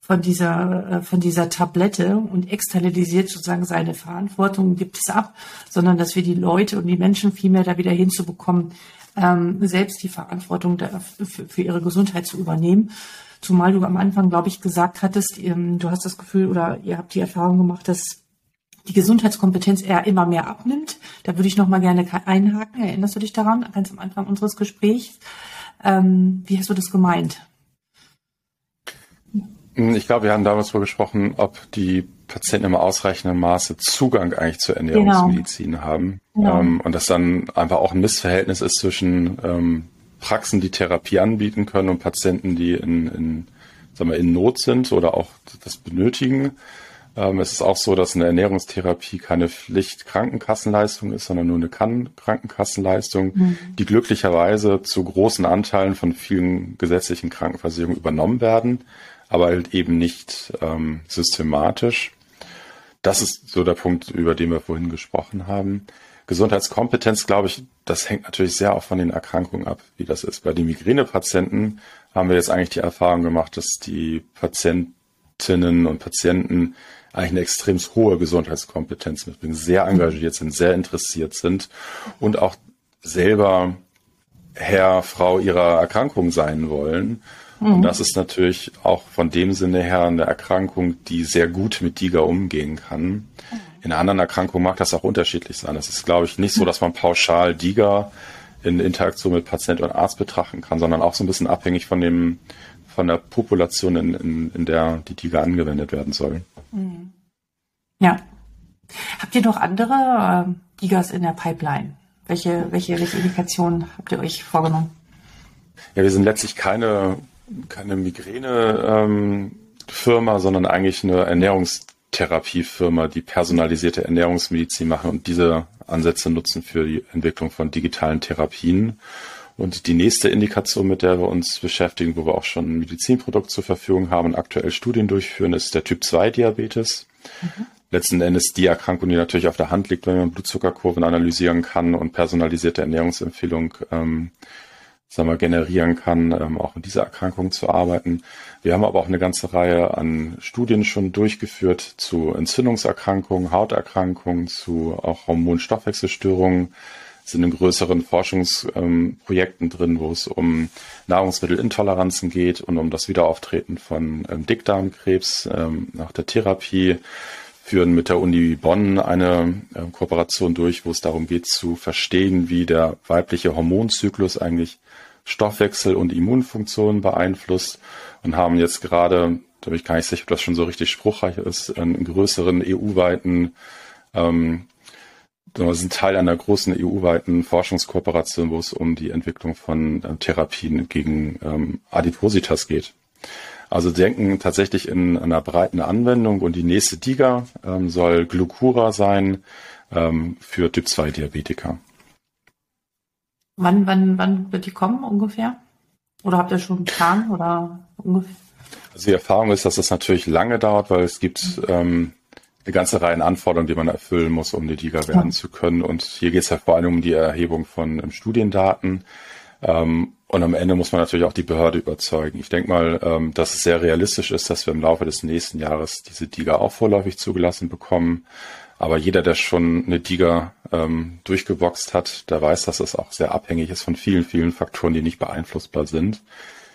von dieser, äh, von dieser Tablette und externalisiert sozusagen seine Verantwortung, gibt es ab, sondern dass wir die Leute und die Menschen viel mehr da wieder hinzubekommen, ähm, selbst die Verantwortung für, für ihre Gesundheit zu übernehmen. Zumal du am Anfang, glaube ich, gesagt hattest, ähm, du hast das Gefühl oder ihr habt die Erfahrung gemacht, dass die Gesundheitskompetenz eher immer mehr abnimmt. Da würde ich noch mal gerne einhaken. Erinnerst du dich daran, ganz am Anfang unseres Gesprächs? Ähm, wie hast du das gemeint? Ich glaube, wir haben damals darüber gesprochen, ob die Patienten im ausreichenden Maße Zugang eigentlich zur Ernährungsmedizin genau. haben. Genau. Ähm, und dass dann einfach auch ein Missverhältnis ist zwischen ähm, Praxen, die Therapie anbieten können und Patienten, die in, in, sagen wir, in Not sind oder auch das benötigen. Ähm, es ist auch so, dass eine Ernährungstherapie keine Pflicht-Krankenkassenleistung ist, sondern nur eine Kann-Krankenkassenleistung, mhm. die glücklicherweise zu großen Anteilen von vielen gesetzlichen Krankenversicherungen übernommen werden, aber halt eben nicht ähm, systematisch. Das ist so der Punkt, über den wir vorhin gesprochen haben. Gesundheitskompetenz, glaube ich, das hängt natürlich sehr auch von den Erkrankungen ab, wie das ist. Bei den Migränepatienten haben wir jetzt eigentlich die Erfahrung gemacht, dass die Patientinnen und Patienten eigentlich eine extrem hohe Gesundheitskompetenz mitbringen, sehr engagiert sind, sehr interessiert sind und auch selber Herr, Frau ihrer Erkrankung sein wollen. Mhm. Und das ist natürlich auch von dem Sinne her eine Erkrankung, die sehr gut mit DIGA umgehen kann. In anderen Erkrankungen mag das auch unterschiedlich sein. Es ist, glaube ich, nicht so, dass man pauschal DIGA in Interaktion mit Patient und Arzt betrachten kann, sondern auch so ein bisschen abhängig von dem, von der Population, in, in, in der die DIGA angewendet werden soll. Mhm. Ja. Habt ihr noch andere äh, Digas in der Pipeline? Welche, welche, welche Indikationen habt ihr euch vorgenommen? Ja, wir sind letztlich keine, keine Migräne-Firma, ähm, sondern eigentlich eine Ernährungstherapiefirma, die personalisierte Ernährungsmedizin machen und diese Ansätze nutzen für die Entwicklung von digitalen Therapien. Und die nächste Indikation, mit der wir uns beschäftigen, wo wir auch schon ein Medizinprodukt zur Verfügung haben und aktuell Studien durchführen, ist der Typ-2-Diabetes. Mhm. Letzten Endes die Erkrankung, die natürlich auf der Hand liegt, wenn man Blutzuckerkurven analysieren kann und personalisierte Ernährungsempfehlung ähm, sagen wir, generieren kann, ähm, auch in dieser Erkrankung zu arbeiten. Wir haben aber auch eine ganze Reihe an Studien schon durchgeführt zu Entzündungserkrankungen, Hauterkrankungen, zu auch Hormonstoffwechselstörungen, sind in größeren Forschungsprojekten ähm, drin, wo es um Nahrungsmittelintoleranzen geht und um das Wiederauftreten von ähm, Dickdarmkrebs ähm, nach der Therapie führen mit der Uni Bonn eine äh, Kooperation durch, wo es darum geht zu verstehen, wie der weibliche Hormonzyklus eigentlich Stoffwechsel und Immunfunktion beeinflusst und haben jetzt gerade, da bin ich gar nicht sicher, ob das schon so richtig spruchreich ist, einen größeren EU-weiten, ähm, sind Teil einer großen EU-weiten Forschungskooperation, wo es um die Entwicklung von äh, Therapien gegen ähm, Adipositas geht. Also denken tatsächlich in einer breiten Anwendung und die nächste DIGA ähm, soll Glucura sein ähm, für Typ-2-Diabetiker. Wann, wann, wann wird die kommen ungefähr? Oder habt ihr schon einen Plan oder ungefähr? Also die Erfahrung ist, dass das natürlich lange dauert, weil es gibt ähm, eine ganze Reihe an Anforderungen, die man erfüllen muss, um die DIGA werden ja. zu können. Und hier geht es ja vor allem um die Erhebung von ähm, Studiendaten. Ähm, und am Ende muss man natürlich auch die Behörde überzeugen. Ich denke mal, ähm, dass es sehr realistisch ist, dass wir im Laufe des nächsten Jahres diese DIGA auch vorläufig zugelassen bekommen. Aber jeder, der schon eine Diga ähm, durchgeboxt hat, der weiß, dass es auch sehr abhängig ist von vielen, vielen Faktoren, die nicht beeinflussbar sind.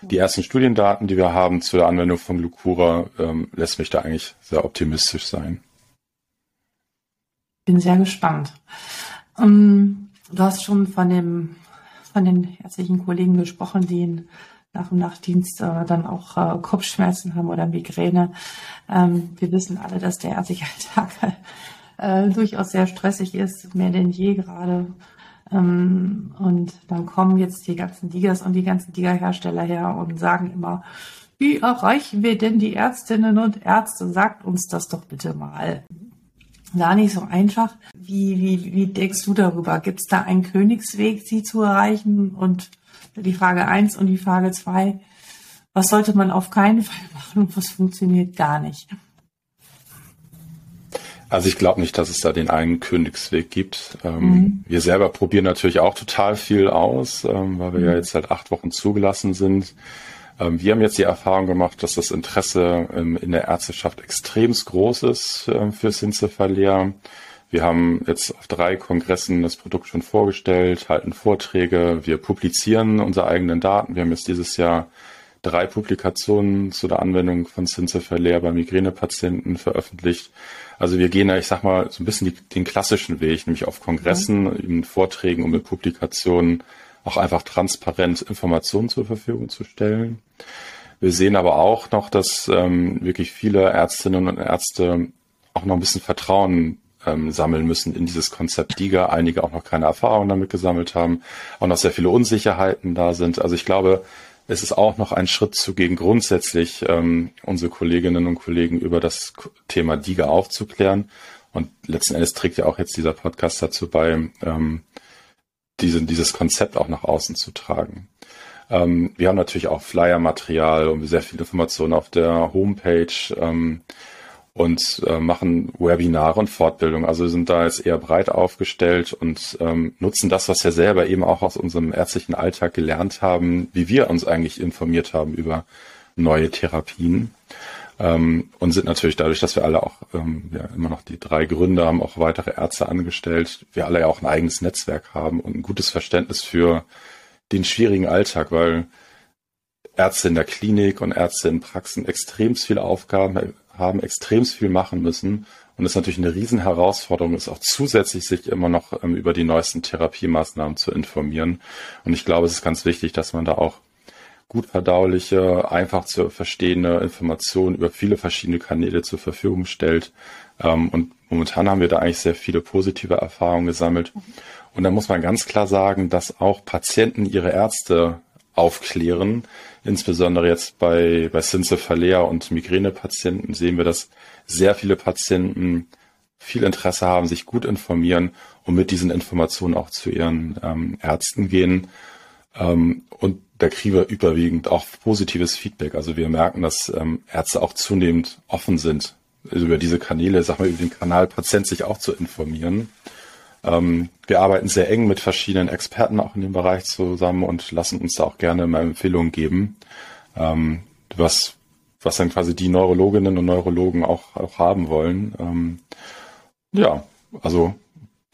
Die ersten Studiendaten, die wir haben zu der Anwendung von Glucura, ähm, lässt mich da eigentlich sehr optimistisch sein. Bin sehr gespannt. Ähm, du hast schon von dem von den ärztlichen Kollegen gesprochen, die nach dem Nachtdienst äh, dann auch äh, Kopfschmerzen haben oder Migräne. Ähm, wir wissen alle, dass der ärztliche Alltag äh, durchaus sehr stressig ist, mehr denn je gerade. Ähm, und dann kommen jetzt die ganzen Digas und die ganzen Diga-Hersteller her und sagen immer, wie erreichen wir denn die Ärztinnen und Ärzte? Sagt uns das doch bitte mal. Gar nicht so einfach. Wie, wie, wie denkst du darüber? Gibt es da einen Königsweg, sie zu erreichen? Und die Frage eins und die Frage zwei: was sollte man auf keinen Fall machen und was funktioniert gar nicht? Also ich glaube nicht, dass es da den einen Königsweg gibt. Ähm, mhm. Wir selber probieren natürlich auch total viel aus, ähm, weil wir mhm. ja jetzt seit acht Wochen zugelassen sind. Ähm, wir haben jetzt die Erfahrung gemacht, dass das Interesse ähm, in der Ärzteschaft extremst groß ist ähm, für Syncephalia. Wir haben jetzt auf drei Kongressen das Produkt schon vorgestellt, halten Vorträge, wir publizieren unsere eigenen Daten. Wir haben jetzt dieses Jahr drei Publikationen zu der Anwendung von Syncephalia bei Migränepatienten veröffentlicht. Also wir gehen da, ich sag mal, so ein bisschen die, den klassischen Weg, nämlich auf Kongressen, mhm. in Vorträgen und mit Publikationen auch einfach transparent Informationen zur Verfügung zu stellen. Wir sehen aber auch noch, dass ähm, wirklich viele Ärztinnen und Ärzte auch noch ein bisschen Vertrauen ähm, sammeln müssen in dieses Konzept DIGA. Einige auch noch keine Erfahrung damit gesammelt haben, auch noch sehr viele Unsicherheiten da sind. Also ich glaube, es ist auch noch ein Schritt zu gehen, grundsätzlich ähm, unsere Kolleginnen und Kollegen über das Thema DIGA aufzuklären. Und letzten Endes trägt ja auch jetzt dieser Podcast dazu bei, ähm, diese, dieses Konzept auch nach außen zu tragen. Ähm, wir haben natürlich auch Flyer-Material und sehr viele Informationen auf der Homepage. Ähm, und äh, machen Webinare und Fortbildung. Also sind da jetzt eher breit aufgestellt und ähm, nutzen das, was wir selber eben auch aus unserem ärztlichen Alltag gelernt haben, wie wir uns eigentlich informiert haben über neue Therapien. Ähm, und sind natürlich dadurch, dass wir alle auch ähm, ja, immer noch die drei Gründer haben, auch weitere Ärzte angestellt, wir alle ja auch ein eigenes Netzwerk haben und ein gutes Verständnis für den schwierigen Alltag, weil Ärzte in der Klinik und Ärzte in Praxen extrem viele Aufgaben haben, extrem viel machen müssen. Und es natürlich eine Riesenherausforderung ist, auch zusätzlich sich immer noch ähm, über die neuesten Therapiemaßnahmen zu informieren. Und ich glaube, es ist ganz wichtig, dass man da auch gut verdauliche, einfach zu verstehende Informationen über viele verschiedene Kanäle zur Verfügung stellt. Ähm, und momentan haben wir da eigentlich sehr viele positive Erfahrungen gesammelt. Und da muss man ganz klar sagen, dass auch Patienten ihre Ärzte aufklären. Insbesondere jetzt bei, bei Syncephalia und Migränepatienten sehen wir, dass sehr viele Patienten viel Interesse haben, sich gut informieren und mit diesen Informationen auch zu ihren ähm, Ärzten gehen. Ähm, und da kriegen wir überwiegend auch positives Feedback. Also wir merken, dass ähm, Ärzte auch zunehmend offen sind, über diese Kanäle, sag mal, über den Kanal Patient sich auch zu informieren. Ähm, wir arbeiten sehr eng mit verschiedenen Experten auch in dem Bereich zusammen und lassen uns da auch gerne mal Empfehlungen geben, was, was dann quasi die Neurologinnen und Neurologen auch, auch haben wollen. Ja, also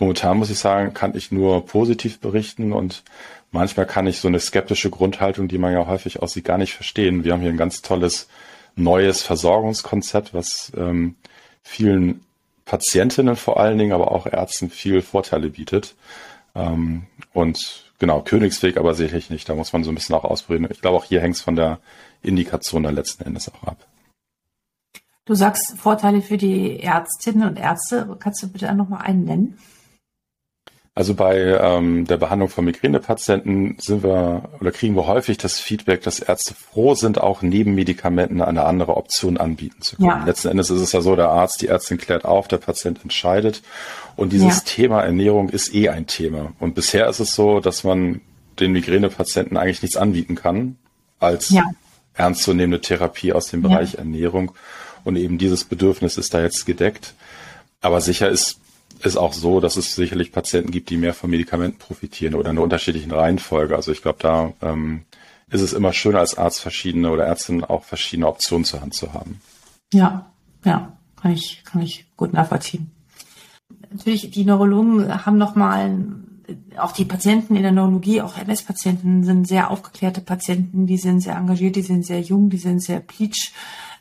momentan muss ich sagen, kann ich nur positiv berichten und manchmal kann ich so eine skeptische Grundhaltung, die man ja häufig aussieht, gar nicht verstehen. Wir haben hier ein ganz tolles neues Versorgungskonzept, was ähm, vielen Patientinnen vor allen Dingen, aber auch Ärzten viel Vorteile bietet. Ähm, und genau, Königsweg aber sicherlich nicht. Da muss man so ein bisschen auch ausprobieren. Ich glaube, auch hier hängt es von der Indikation dann letzten Endes auch ab. Du sagst Vorteile für die Ärztinnen und Ärzte. Kannst du bitte noch mal einen nennen? Also bei ähm, der Behandlung von Migränepatienten sind wir oder kriegen wir häufig das Feedback, dass Ärzte froh sind, auch neben Medikamenten eine andere Option anbieten zu können. Ja. Letzten Endes ist es ja so, der Arzt, die Ärztin klärt auf, der Patient entscheidet. Und dieses ja. Thema Ernährung ist eh ein Thema. Und bisher ist es so, dass man den Migränepatienten eigentlich nichts anbieten kann als ja. ernstzunehmende Therapie aus dem Bereich Ernährung. Und eben dieses Bedürfnis ist da jetzt gedeckt. Aber sicher ist ist auch so, dass es sicherlich Patienten gibt, die mehr von Medikamenten profitieren oder in einer unterschiedlichen Reihenfolge. Also ich glaube, da ähm, ist es immer schön, als Arzt verschiedene oder Ärztin auch verschiedene Optionen zur Hand zu haben. Ja, ja, kann ich, kann ich gut nachvollziehen. Natürlich, die Neurologen haben nochmal, auch die Patienten in der Neurologie, auch MS-Patienten sind sehr aufgeklärte Patienten, die sind sehr engagiert, die sind sehr jung, die sind sehr peach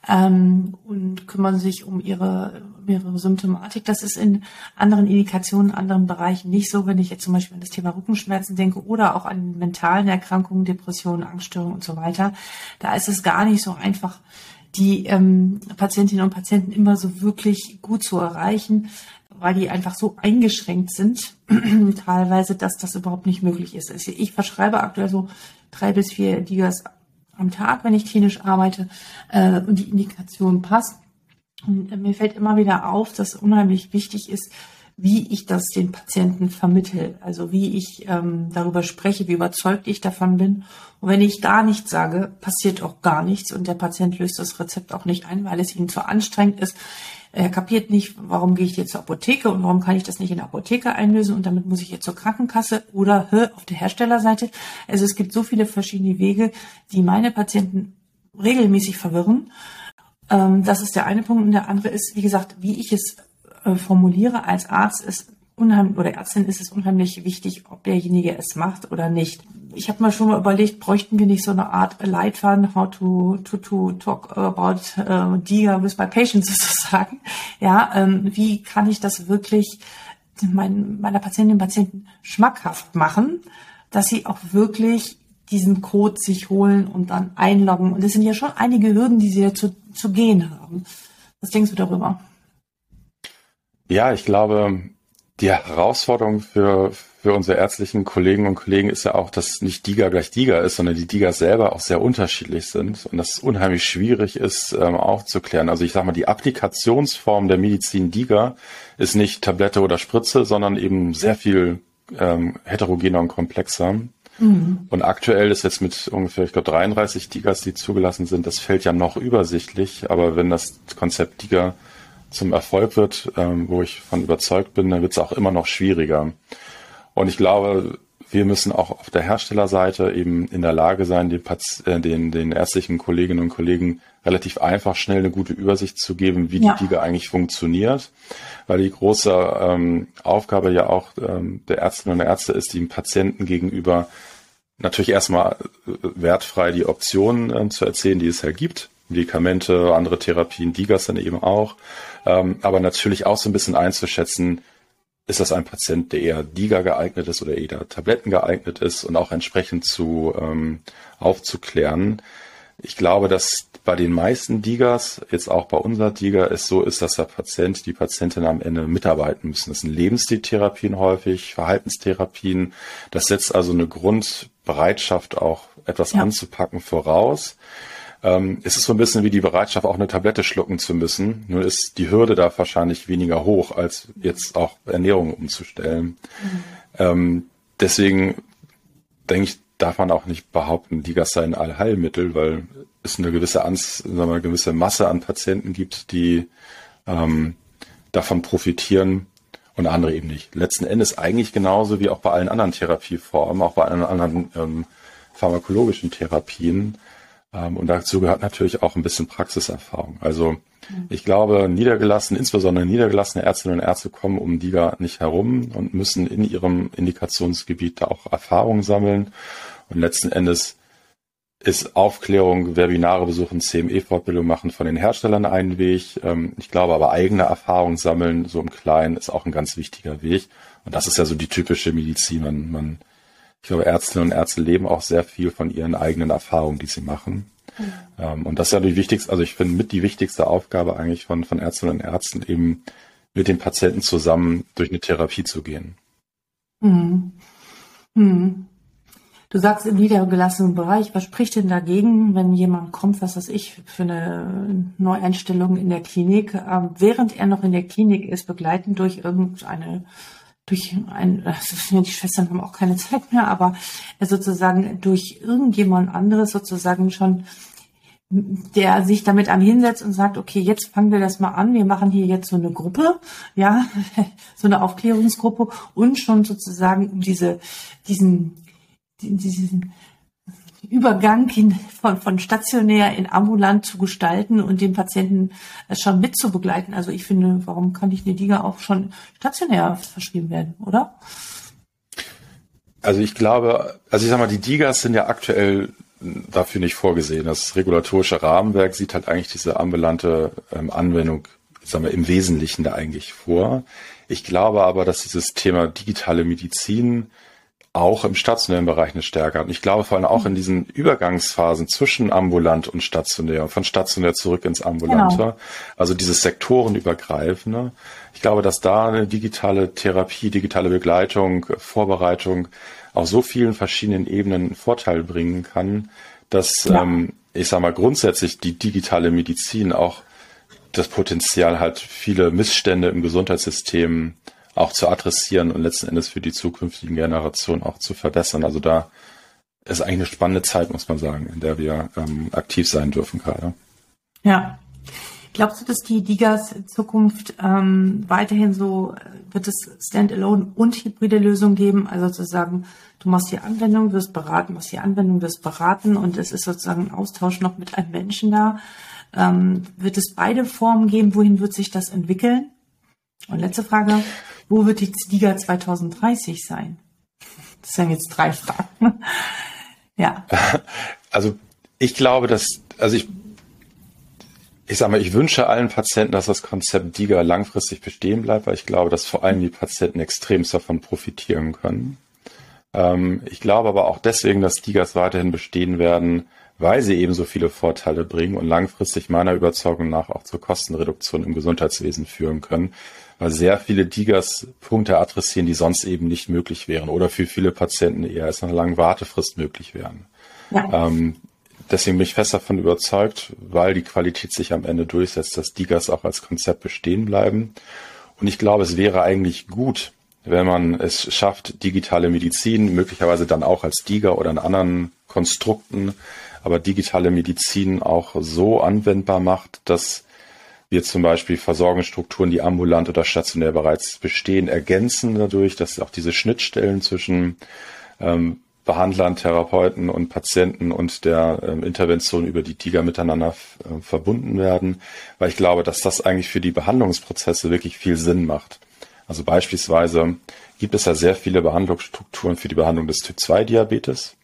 ähm, und kümmern sich um ihre, ihre Symptomatik. Das ist in anderen Indikationen, anderen Bereichen nicht so, wenn ich jetzt zum Beispiel an das Thema Rückenschmerzen denke oder auch an mentalen Erkrankungen, Depressionen, Angststörungen und so weiter. Da ist es gar nicht so einfach, die ähm, Patientinnen und Patienten immer so wirklich gut zu erreichen, weil die einfach so eingeschränkt sind, teilweise, dass das überhaupt nicht möglich ist. Ich verschreibe aktuell so drei bis vier Digas am Tag, wenn ich klinisch arbeite äh, und die Indikation passt. Und äh, mir fällt immer wieder auf, dass unheimlich wichtig ist, wie ich das den Patienten vermittel, also wie ich ähm, darüber spreche, wie überzeugt ich davon bin. Und wenn ich gar nichts sage, passiert auch gar nichts und der Patient löst das Rezept auch nicht ein, weil es ihm zu anstrengend ist. Er kapiert nicht, warum gehe ich jetzt zur Apotheke und warum kann ich das nicht in der Apotheke einlösen und damit muss ich jetzt zur Krankenkasse oder auf der Herstellerseite. Also es gibt so viele verschiedene Wege, die meine Patienten regelmäßig verwirren. Ähm, das ist der eine Punkt. Und der andere ist, wie gesagt, wie ich es äh, formuliere als Arzt, ist unheimlich, oder Ärztin ist es unheimlich wichtig, ob derjenige es macht oder nicht. Ich habe mal schon mal überlegt, bräuchten wir nicht so eine Art Leitfaden, how to, to, to talk about uh, DIA with my patients sozusagen. Ja, ähm, wie kann ich das wirklich mein, meiner Patientin und Patienten schmackhaft machen, dass sie auch wirklich diesen Code sich holen und dann einloggen. Und es sind ja schon einige Hürden, die sie ja zu, zu gehen haben. Was denkst du darüber? Ja, ich glaube, die Herausforderung für, für unsere ärztlichen Kollegen und Kollegen ist ja auch, dass nicht DIGA gleich DIGA ist, sondern die DIGA selber auch sehr unterschiedlich sind und dass es unheimlich schwierig ist, ähm, aufzuklären. Also ich sage mal, die Applikationsform der Medizin DIGA ist nicht Tablette oder Spritze, sondern eben sehr viel ähm, heterogener und komplexer. Mhm. Und aktuell ist jetzt mit ungefähr, ich glaube, 33 DIGAs, die zugelassen sind, das fällt ja noch übersichtlich, aber wenn das Konzept DIGA zum Erfolg wird, ähm, wo ich von überzeugt bin, dann wird es auch immer noch schwieriger. Und ich glaube, wir müssen auch auf der Herstellerseite eben in der Lage sein, den, äh, den, den ärztlichen Kolleginnen und Kollegen relativ einfach schnell eine gute Übersicht zu geben, wie ja. die Liga eigentlich funktioniert. Weil die große ähm, Aufgabe ja auch ähm, der Ärztinnen und Ärzte ist, dem Patienten gegenüber natürlich erstmal äh, wertfrei die Optionen äh, zu erzählen, die es ja gibt. Medikamente, andere Therapien, Digas dann eben auch. Ähm, aber natürlich auch so ein bisschen einzuschätzen, ist das ein Patient, der eher DIGA geeignet ist oder eher Tabletten geeignet ist und auch entsprechend zu ähm, aufzuklären. Ich glaube, dass bei den meisten Digas, jetzt auch bei unserer Diga, es so ist, dass der Patient, die Patientin am Ende mitarbeiten müssen. Das sind Lebensstiltherapien häufig, Verhaltenstherapien. Das setzt also eine Grundbereitschaft auch etwas ja. anzupacken voraus. Ähm, es ist so ein bisschen wie die Bereitschaft, auch eine Tablette schlucken zu müssen. Nur ist die Hürde da wahrscheinlich weniger hoch, als jetzt auch Ernährung umzustellen. Mhm. Ähm, deswegen denke ich, darf man auch nicht behaupten, Digas sei ein Allheilmittel, weil es eine gewisse, Ans sagen wir, eine gewisse Masse an Patienten gibt, die ähm, davon profitieren und andere eben nicht. Letzten Endes eigentlich genauso wie auch bei allen anderen Therapieformen, auch bei allen anderen ähm, pharmakologischen Therapien. Ähm, und dazu gehört natürlich auch ein bisschen Praxiserfahrung. Also ich glaube, niedergelassen, insbesondere niedergelassene Ärztinnen und Ärzte kommen um DIGA nicht herum und müssen in ihrem Indikationsgebiet da auch Erfahrung sammeln. Und letzten Endes ist Aufklärung, Webinare besuchen, CME-Fortbildung machen von den Herstellern ein Weg. Ähm, ich glaube aber eigene Erfahrung sammeln, so im Kleinen, ist auch ein ganz wichtiger Weg. Und das ist ja so die typische Medizin. Man, man, ich glaube, Ärztinnen und Ärzte leben auch sehr viel von ihren eigenen Erfahrungen, die sie machen. Mhm. Und das ist ja die wichtigste, also ich finde mit die wichtigste Aufgabe eigentlich von, von Ärztinnen und Ärzten eben mit den Patienten zusammen durch eine Therapie zu gehen. Mhm. Mhm. Du sagst im niedergelassenen Bereich, was spricht denn dagegen, wenn jemand kommt, was weiß ich, für eine Neueinstellung in der Klinik, äh, während er noch in der Klinik ist, begleitend durch irgendeine durch ein, also die Schwestern haben auch keine Zeit mehr, aber sozusagen durch irgendjemand anderes sozusagen schon, der sich damit an hinsetzt und sagt, okay, jetzt fangen wir das mal an, wir machen hier jetzt so eine Gruppe, ja, so eine Aufklärungsgruppe und schon sozusagen diese, diesen diesen Übergang in, von, von stationär in ambulant zu gestalten und den Patienten schon mitzubegleiten. Also ich finde, warum kann ich eine Diga auch schon stationär verschrieben werden, oder? Also ich glaube, also ich sag mal, die Digas sind ja aktuell dafür nicht vorgesehen. Das regulatorische Rahmenwerk sieht halt eigentlich diese ambulante ähm, Anwendung, sagen wir, im Wesentlichen da eigentlich vor. Ich glaube aber, dass dieses Thema digitale Medizin auch im stationären Bereich eine Stärke hat. Und ich glaube vor allem auch in diesen Übergangsphasen zwischen ambulant und stationär, von stationär zurück ins Ambulante, genau. also dieses sektorenübergreifende. Ich glaube, dass da eine digitale Therapie, digitale Begleitung, Vorbereitung auf so vielen verschiedenen Ebenen einen Vorteil bringen kann, dass, ja. ähm, ich sage mal, grundsätzlich die digitale Medizin auch das Potenzial hat, viele Missstände im Gesundheitssystem auch zu adressieren und letzten Endes für die zukünftigen Generationen auch zu verbessern. Also da ist eigentlich eine spannende Zeit, muss man sagen, in der wir ähm, aktiv sein dürfen gerade. Ja. Glaubst du, dass die Digas in Zukunft ähm, weiterhin so, wird es Standalone und hybride Lösungen geben? Also sozusagen, du machst die Anwendung, wirst beraten, machst die Anwendung, wirst beraten und es ist sozusagen ein Austausch noch mit einem Menschen da. Ähm, wird es beide Formen geben? Wohin wird sich das entwickeln? Und letzte Frage, wo wird die Liga 2030 sein? Das sind jetzt drei Fragen. ja. Also ich glaube, dass, also ich, ich sage mal, ich wünsche allen Patienten, dass das Konzept DIGA langfristig bestehen bleibt, weil ich glaube, dass vor allem die Patienten extremst davon profitieren können. Ähm, ich glaube aber auch deswegen, dass DIGAs weiterhin bestehen werden, weil sie eben so viele Vorteile bringen und langfristig meiner Überzeugung nach auch zur Kostenreduktion im Gesundheitswesen führen können weil sehr viele Digas Punkte adressieren, die sonst eben nicht möglich wären oder für viele Patienten eher als eine lange Wartefrist möglich wären. Ja. Ähm, deswegen bin ich fest davon überzeugt, weil die Qualität sich am Ende durchsetzt, dass Digas auch als Konzept bestehen bleiben. Und ich glaube, es wäre eigentlich gut, wenn man es schafft, digitale Medizin, möglicherweise dann auch als DIGA oder in anderen Konstrukten, aber digitale Medizin auch so anwendbar macht, dass wir zum Beispiel Versorgungsstrukturen, die ambulant oder stationär bereits bestehen, ergänzen dadurch, dass auch diese Schnittstellen zwischen ähm, Behandlern, Therapeuten und Patienten und der ähm, Intervention über die TIGA miteinander äh, verbunden werden, weil ich glaube, dass das eigentlich für die Behandlungsprozesse wirklich viel Sinn macht. Also beispielsweise gibt es ja sehr viele Behandlungsstrukturen für die Behandlung des Typ-2-Diabetes.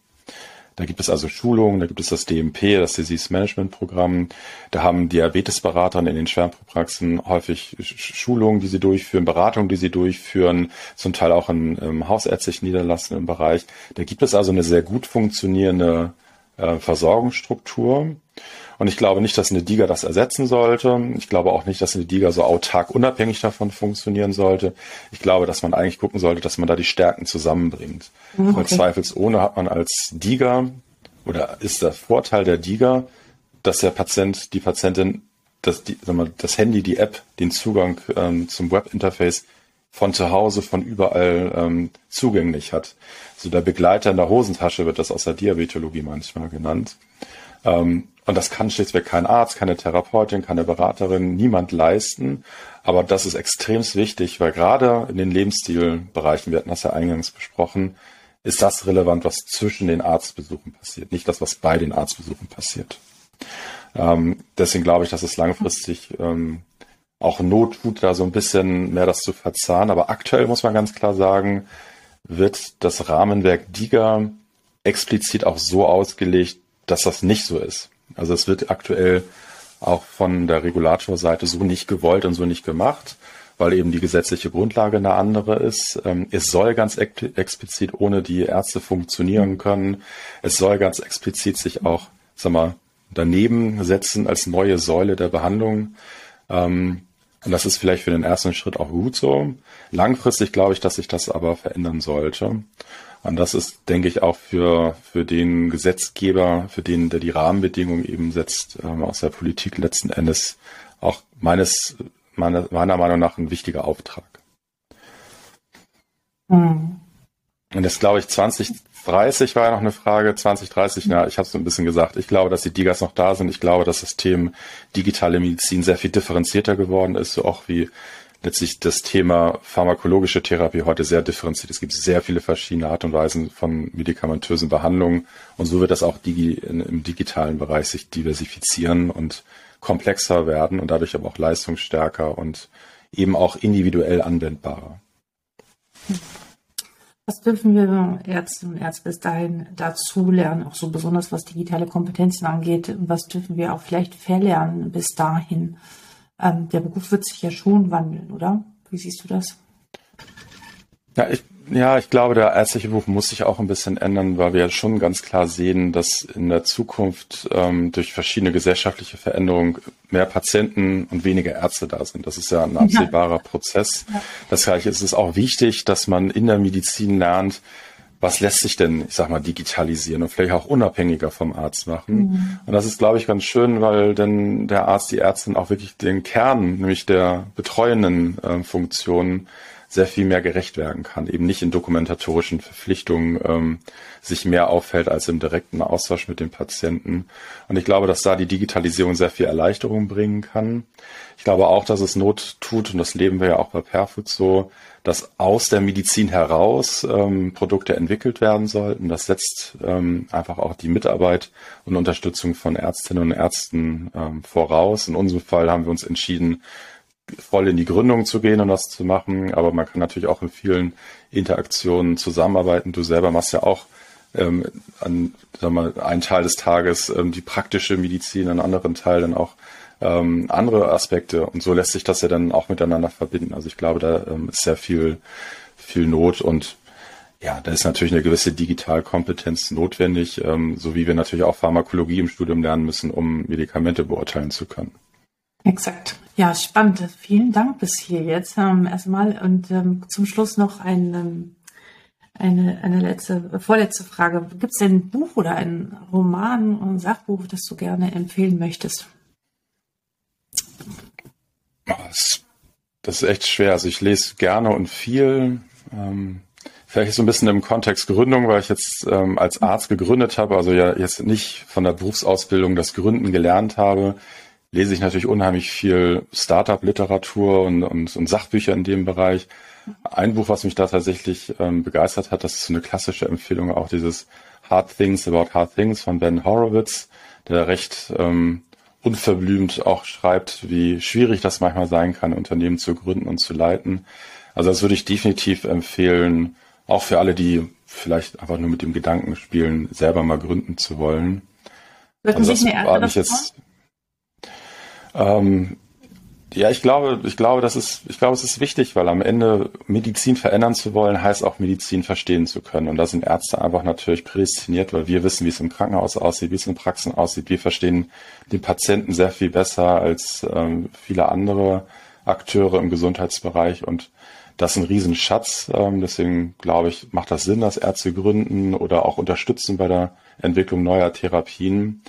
Da gibt es also Schulungen, da gibt es das DMP, das Disease Management Programm. Da haben Diabetesberater in den Schwerpunktpraxen häufig Schulungen, die sie durchführen, Beratungen, die sie durchführen, zum Teil auch in, im hausärztlichen Niederlassungen im Bereich. Da gibt es also eine sehr gut funktionierende äh, Versorgungsstruktur. Und ich glaube nicht, dass eine DIGA das ersetzen sollte. Ich glaube auch nicht, dass eine DIGA so autark unabhängig davon funktionieren sollte. Ich glaube, dass man eigentlich gucken sollte, dass man da die Stärken zusammenbringt. Mhm, okay. Weil zweifelsohne hat man als DIGA oder ist der Vorteil der DIGA, dass der Patient, die Patientin das, die, mal, das Handy, die App, den Zugang ähm, zum Webinterface von zu Hause, von überall ähm, zugänglich hat. So der Begleiter in der Hosentasche wird das aus der Diabetologie manchmal genannt. Ähm, und das kann schlichtweg kein Arzt, keine Therapeutin, keine Beraterin, niemand leisten. Aber das ist extremst wichtig, weil gerade in den Lebensstilbereichen, wir hatten das ja eingangs besprochen, ist das relevant, was zwischen den Arztbesuchen passiert, nicht das, was bei den Arztbesuchen passiert. Ähm, deswegen glaube ich, dass es langfristig ähm, auch Not tut, da so ein bisschen mehr das zu verzahnen. Aber aktuell muss man ganz klar sagen, wird das Rahmenwerk DIGA explizit auch so ausgelegt, dass das nicht so ist. Also es wird aktuell auch von der Regulatorseite so nicht gewollt und so nicht gemacht, weil eben die gesetzliche Grundlage eine andere ist. Ähm, es soll ganz explizit ohne die Ärzte funktionieren können. Es soll ganz explizit sich auch, sag mal, daneben setzen als neue Säule der Behandlung. Ähm, und das ist vielleicht für den ersten Schritt auch gut so. Langfristig glaube ich, dass sich das aber verändern sollte. Und das ist, denke ich, auch für, für den Gesetzgeber, für den, der die Rahmenbedingungen eben setzt, ähm, aus der Politik letzten Endes auch meines, meiner, meiner Meinung nach ein wichtiger Auftrag. Mhm. Und das glaube ich 2030 war ja noch eine Frage. 2030, ja, ich habe es ein bisschen gesagt. Ich glaube, dass die Digas noch da sind. Ich glaube, dass das Thema digitale Medizin sehr viel differenzierter geworden ist, so auch wie letztlich das Thema pharmakologische Therapie heute sehr differenziert. Es gibt sehr viele verschiedene Art und Weisen von medikamentösen Behandlungen und so wird das auch digi im digitalen Bereich sich diversifizieren und komplexer werden und dadurch aber auch leistungsstärker und eben auch individuell anwendbarer. Was dürfen wir Ärzte und Ärzte bis dahin dazu lernen, auch so besonders was digitale Kompetenzen angeht? Was dürfen wir auch vielleicht verlernen bis dahin? Ähm, der Beruf wird sich ja schon wandeln, oder? Wie siehst du das? Ja, ich, ja, ich glaube, der ärztliche Beruf muss sich auch ein bisschen ändern, weil wir schon ganz klar sehen, dass in der Zukunft ähm, durch verschiedene gesellschaftliche Veränderungen mehr Patienten und weniger Ärzte da sind. Das ist ja ein absehbarer ja. Prozess. Ja. Das es ist auch wichtig, dass man in der Medizin lernt, was lässt sich denn, ich sag mal, digitalisieren und vielleicht auch unabhängiger vom Arzt machen. Mhm. Und das ist, glaube ich, ganz schön, weil dann der Arzt, die Ärztin auch wirklich den Kern, nämlich der betreuenden äh, Funktionen, sehr viel mehr gerecht werden kann. Eben nicht in dokumentatorischen Verpflichtungen ähm, sich mehr auffällt als im direkten Austausch mit dem Patienten. Und ich glaube, dass da die Digitalisierung sehr viel Erleichterung bringen kann. Ich glaube auch, dass es Not tut, und das leben wir ja auch bei Perfood so, dass aus der Medizin heraus ähm, Produkte entwickelt werden sollten. Das setzt ähm, einfach auch die Mitarbeit und Unterstützung von Ärztinnen und Ärzten ähm, voraus. In unserem Fall haben wir uns entschieden, voll in die Gründung zu gehen und das zu machen. Aber man kann natürlich auch in vielen Interaktionen zusammenarbeiten. Du selber machst ja auch ähm, an sag mal, einen Teil des Tages ähm, die praktische Medizin, einen anderen Teil dann auch ähm, andere Aspekte. Und so lässt sich das ja dann auch miteinander verbinden. Also ich glaube, da ähm, ist sehr viel, viel Not und ja, da ist natürlich eine gewisse Digitalkompetenz notwendig, ähm, so wie wir natürlich auch Pharmakologie im Studium lernen müssen, um Medikamente beurteilen zu können. Exakt. Ja, spannend. Vielen Dank bis hier jetzt ähm, erstmal. Und ähm, zum Schluss noch ein, ähm, eine, eine letzte, vorletzte Frage. Gibt es denn ein Buch oder ein Roman, ein Sachbuch, das du gerne empfehlen möchtest? Das ist echt schwer. Also ich lese gerne und viel. Ähm, vielleicht so ein bisschen im Kontext Gründung, weil ich jetzt ähm, als Arzt gegründet habe, also ja jetzt nicht von der Berufsausbildung das Gründen gelernt habe, lese ich natürlich unheimlich viel Startup-Literatur und, und, und, Sachbücher in dem Bereich. Ein Buch, was mich da tatsächlich ähm, begeistert hat, das ist so eine klassische Empfehlung, auch dieses Hard Things About Hard Things von Ben Horowitz, der recht ähm, unverblümt auch schreibt, wie schwierig das manchmal sein kann, Unternehmen zu gründen und zu leiten. Also das würde ich definitiv empfehlen, auch für alle, die vielleicht einfach nur mit dem Gedanken spielen, selber mal gründen zu wollen. Würden also Sie eine andere jetzt, ähm, ja, ich glaube, ich glaube, das ist, ich glaube, es ist wichtig, weil am Ende Medizin verändern zu wollen, heißt auch Medizin verstehen zu können. Und da sind Ärzte einfach natürlich prädestiniert, weil wir wissen, wie es im Krankenhaus aussieht, wie es in Praxen aussieht. Wir verstehen den Patienten sehr viel besser als ähm, viele andere Akteure im Gesundheitsbereich und das ist ein Riesenschatz. Ähm, deswegen glaube ich, macht das Sinn, dass Ärzte gründen oder auch unterstützen bei der Entwicklung neuer Therapien.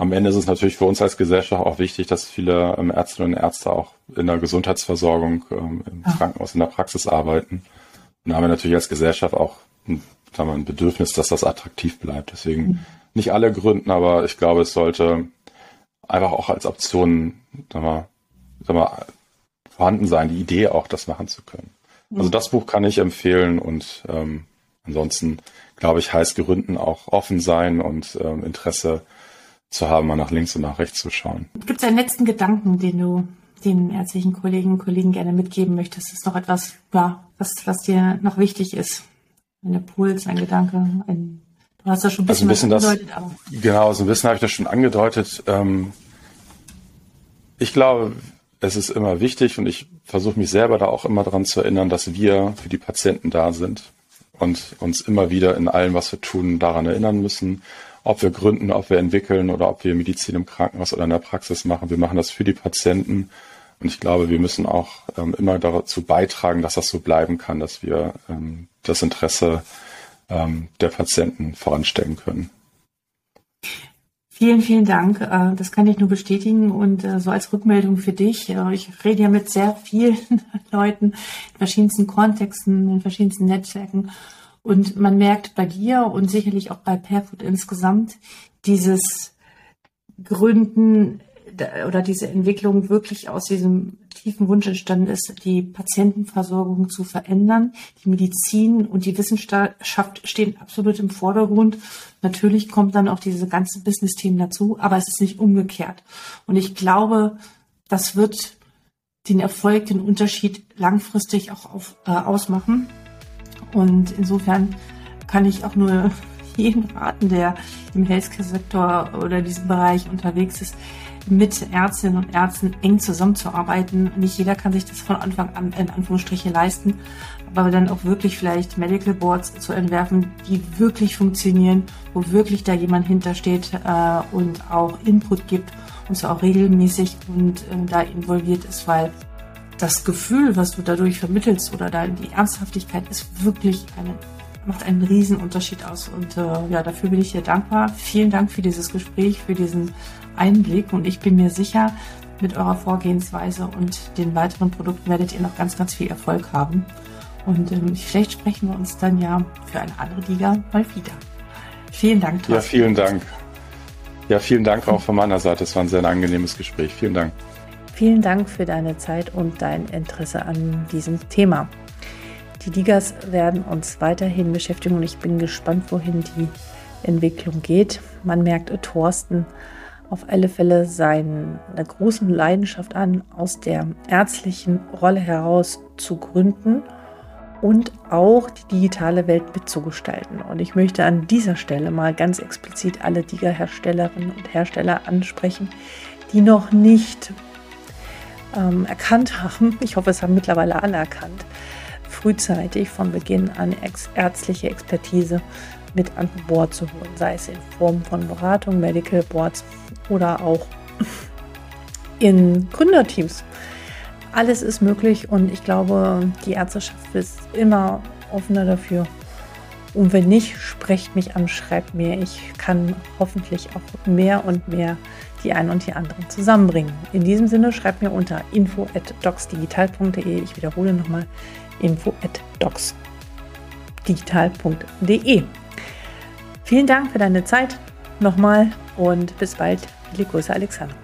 Am Ende ist es natürlich für uns als Gesellschaft auch wichtig, dass viele ähm, Ärztinnen und Ärzte auch in der Gesundheitsversorgung ähm, im ja. Krankenhaus, in der Praxis arbeiten. Und da haben wir natürlich als Gesellschaft auch ein, sagen wir, ein Bedürfnis, dass das attraktiv bleibt. Deswegen mhm. nicht alle gründen, aber ich glaube, es sollte einfach auch als Option sagen wir, sagen wir, vorhanden sein, die Idee auch, das machen zu können. Also mhm. das Buch kann ich empfehlen und ähm, ansonsten glaube ich, heißt Gründen auch offen sein und ähm, Interesse zu haben, mal nach links und nach rechts zu schauen. Gibt es einen letzten Gedanken, den du den ärztlichen Kolleginnen und Kollegen gerne mitgeben möchtest? Ist noch etwas, ja, was, was dir noch wichtig ist? Ein Impuls, ein Gedanke, ein, du hast das schon ein bisschen, also ein bisschen angedeutet. Das, aber. Genau, so ein bisschen habe ich das schon angedeutet. Ähm, ich glaube, es ist immer wichtig und ich versuche mich selber da auch immer daran zu erinnern, dass wir für die Patienten da sind und uns immer wieder in allem, was wir tun, daran erinnern müssen, ob wir gründen, ob wir entwickeln oder ob wir Medizin im Krankenhaus oder in der Praxis machen. Wir machen das für die Patienten. Und ich glaube, wir müssen auch ähm, immer dazu beitragen, dass das so bleiben kann, dass wir ähm, das Interesse ähm, der Patienten voranstellen können. Vielen, vielen Dank. Äh, das kann ich nur bestätigen und äh, so als Rückmeldung für dich. Äh, ich rede ja mit sehr vielen Leuten in verschiedensten Kontexten, in verschiedensten Netzwerken und man merkt bei dir und sicherlich auch bei Pairfood insgesamt dieses Gründen oder diese Entwicklung wirklich aus diesem tiefen Wunsch entstanden ist, die Patientenversorgung zu verändern. Die Medizin und die Wissenschaft stehen absolut im Vordergrund. Natürlich kommt dann auch diese ganzen Business-Themen dazu, aber es ist nicht umgekehrt. Und ich glaube, das wird den Erfolg, den Unterschied langfristig auch auf, äh, ausmachen. Und insofern kann ich auch nur jeden raten, der im Healthcare-Sektor oder diesem Bereich unterwegs ist, mit Ärztinnen und Ärzten eng zusammenzuarbeiten. Nicht jeder kann sich das von Anfang an in Anführungsstriche leisten, aber dann auch wirklich vielleicht Medical Boards zu entwerfen, die wirklich funktionieren, wo wirklich da jemand hintersteht äh, und auch Input gibt und so auch regelmäßig und äh, da involviert ist, weil das Gefühl, was du dadurch vermittelst oder da die Ernsthaftigkeit ist wirklich eine macht einen riesen Unterschied aus und äh, ja, dafür bin ich dir dankbar. Vielen Dank für dieses Gespräch, für diesen Einblick und ich bin mir sicher, mit eurer Vorgehensweise und den weiteren Produkten werdet ihr noch ganz, ganz viel Erfolg haben. Und ähm, vielleicht sprechen wir uns dann ja für eine andere Liga mal wieder. Vielen Dank, Thorsten. Ja, vielen Dank. Ja, vielen Dank auch von meiner Seite. Es war ein sehr angenehmes Gespräch. Vielen Dank. Vielen Dank für deine Zeit und dein Interesse an diesem Thema. Die Ligas werden uns weiterhin beschäftigen und ich bin gespannt, wohin die Entwicklung geht. Man merkt Thorsten auf alle Fälle seine große Leidenschaft an, aus der ärztlichen Rolle heraus zu gründen und auch die digitale Welt mitzugestalten. Und ich möchte an dieser Stelle mal ganz explizit alle Liga-Herstellerinnen und Hersteller ansprechen, die noch nicht ähm, erkannt haben, ich hoffe, es haben mittlerweile alle erkannt, frühzeitig von Beginn an ex ärztliche Expertise mit an Bord zu holen, sei es in Form von Beratung, Medical Boards oder auch in Gründerteams. Alles ist möglich und ich glaube, die Ärzteschaft ist immer offener dafür. Und wenn nicht, sprecht mich an, schreibt mir. Ich kann hoffentlich auch mehr und mehr die einen und die anderen zusammenbringen. In diesem Sinne schreibt mir unter info@docsdigital.de. Ich wiederhole nochmal info@docsdigital.de. Vielen Dank für deine Zeit nochmal und bis bald. Viele Grüße, Alexander.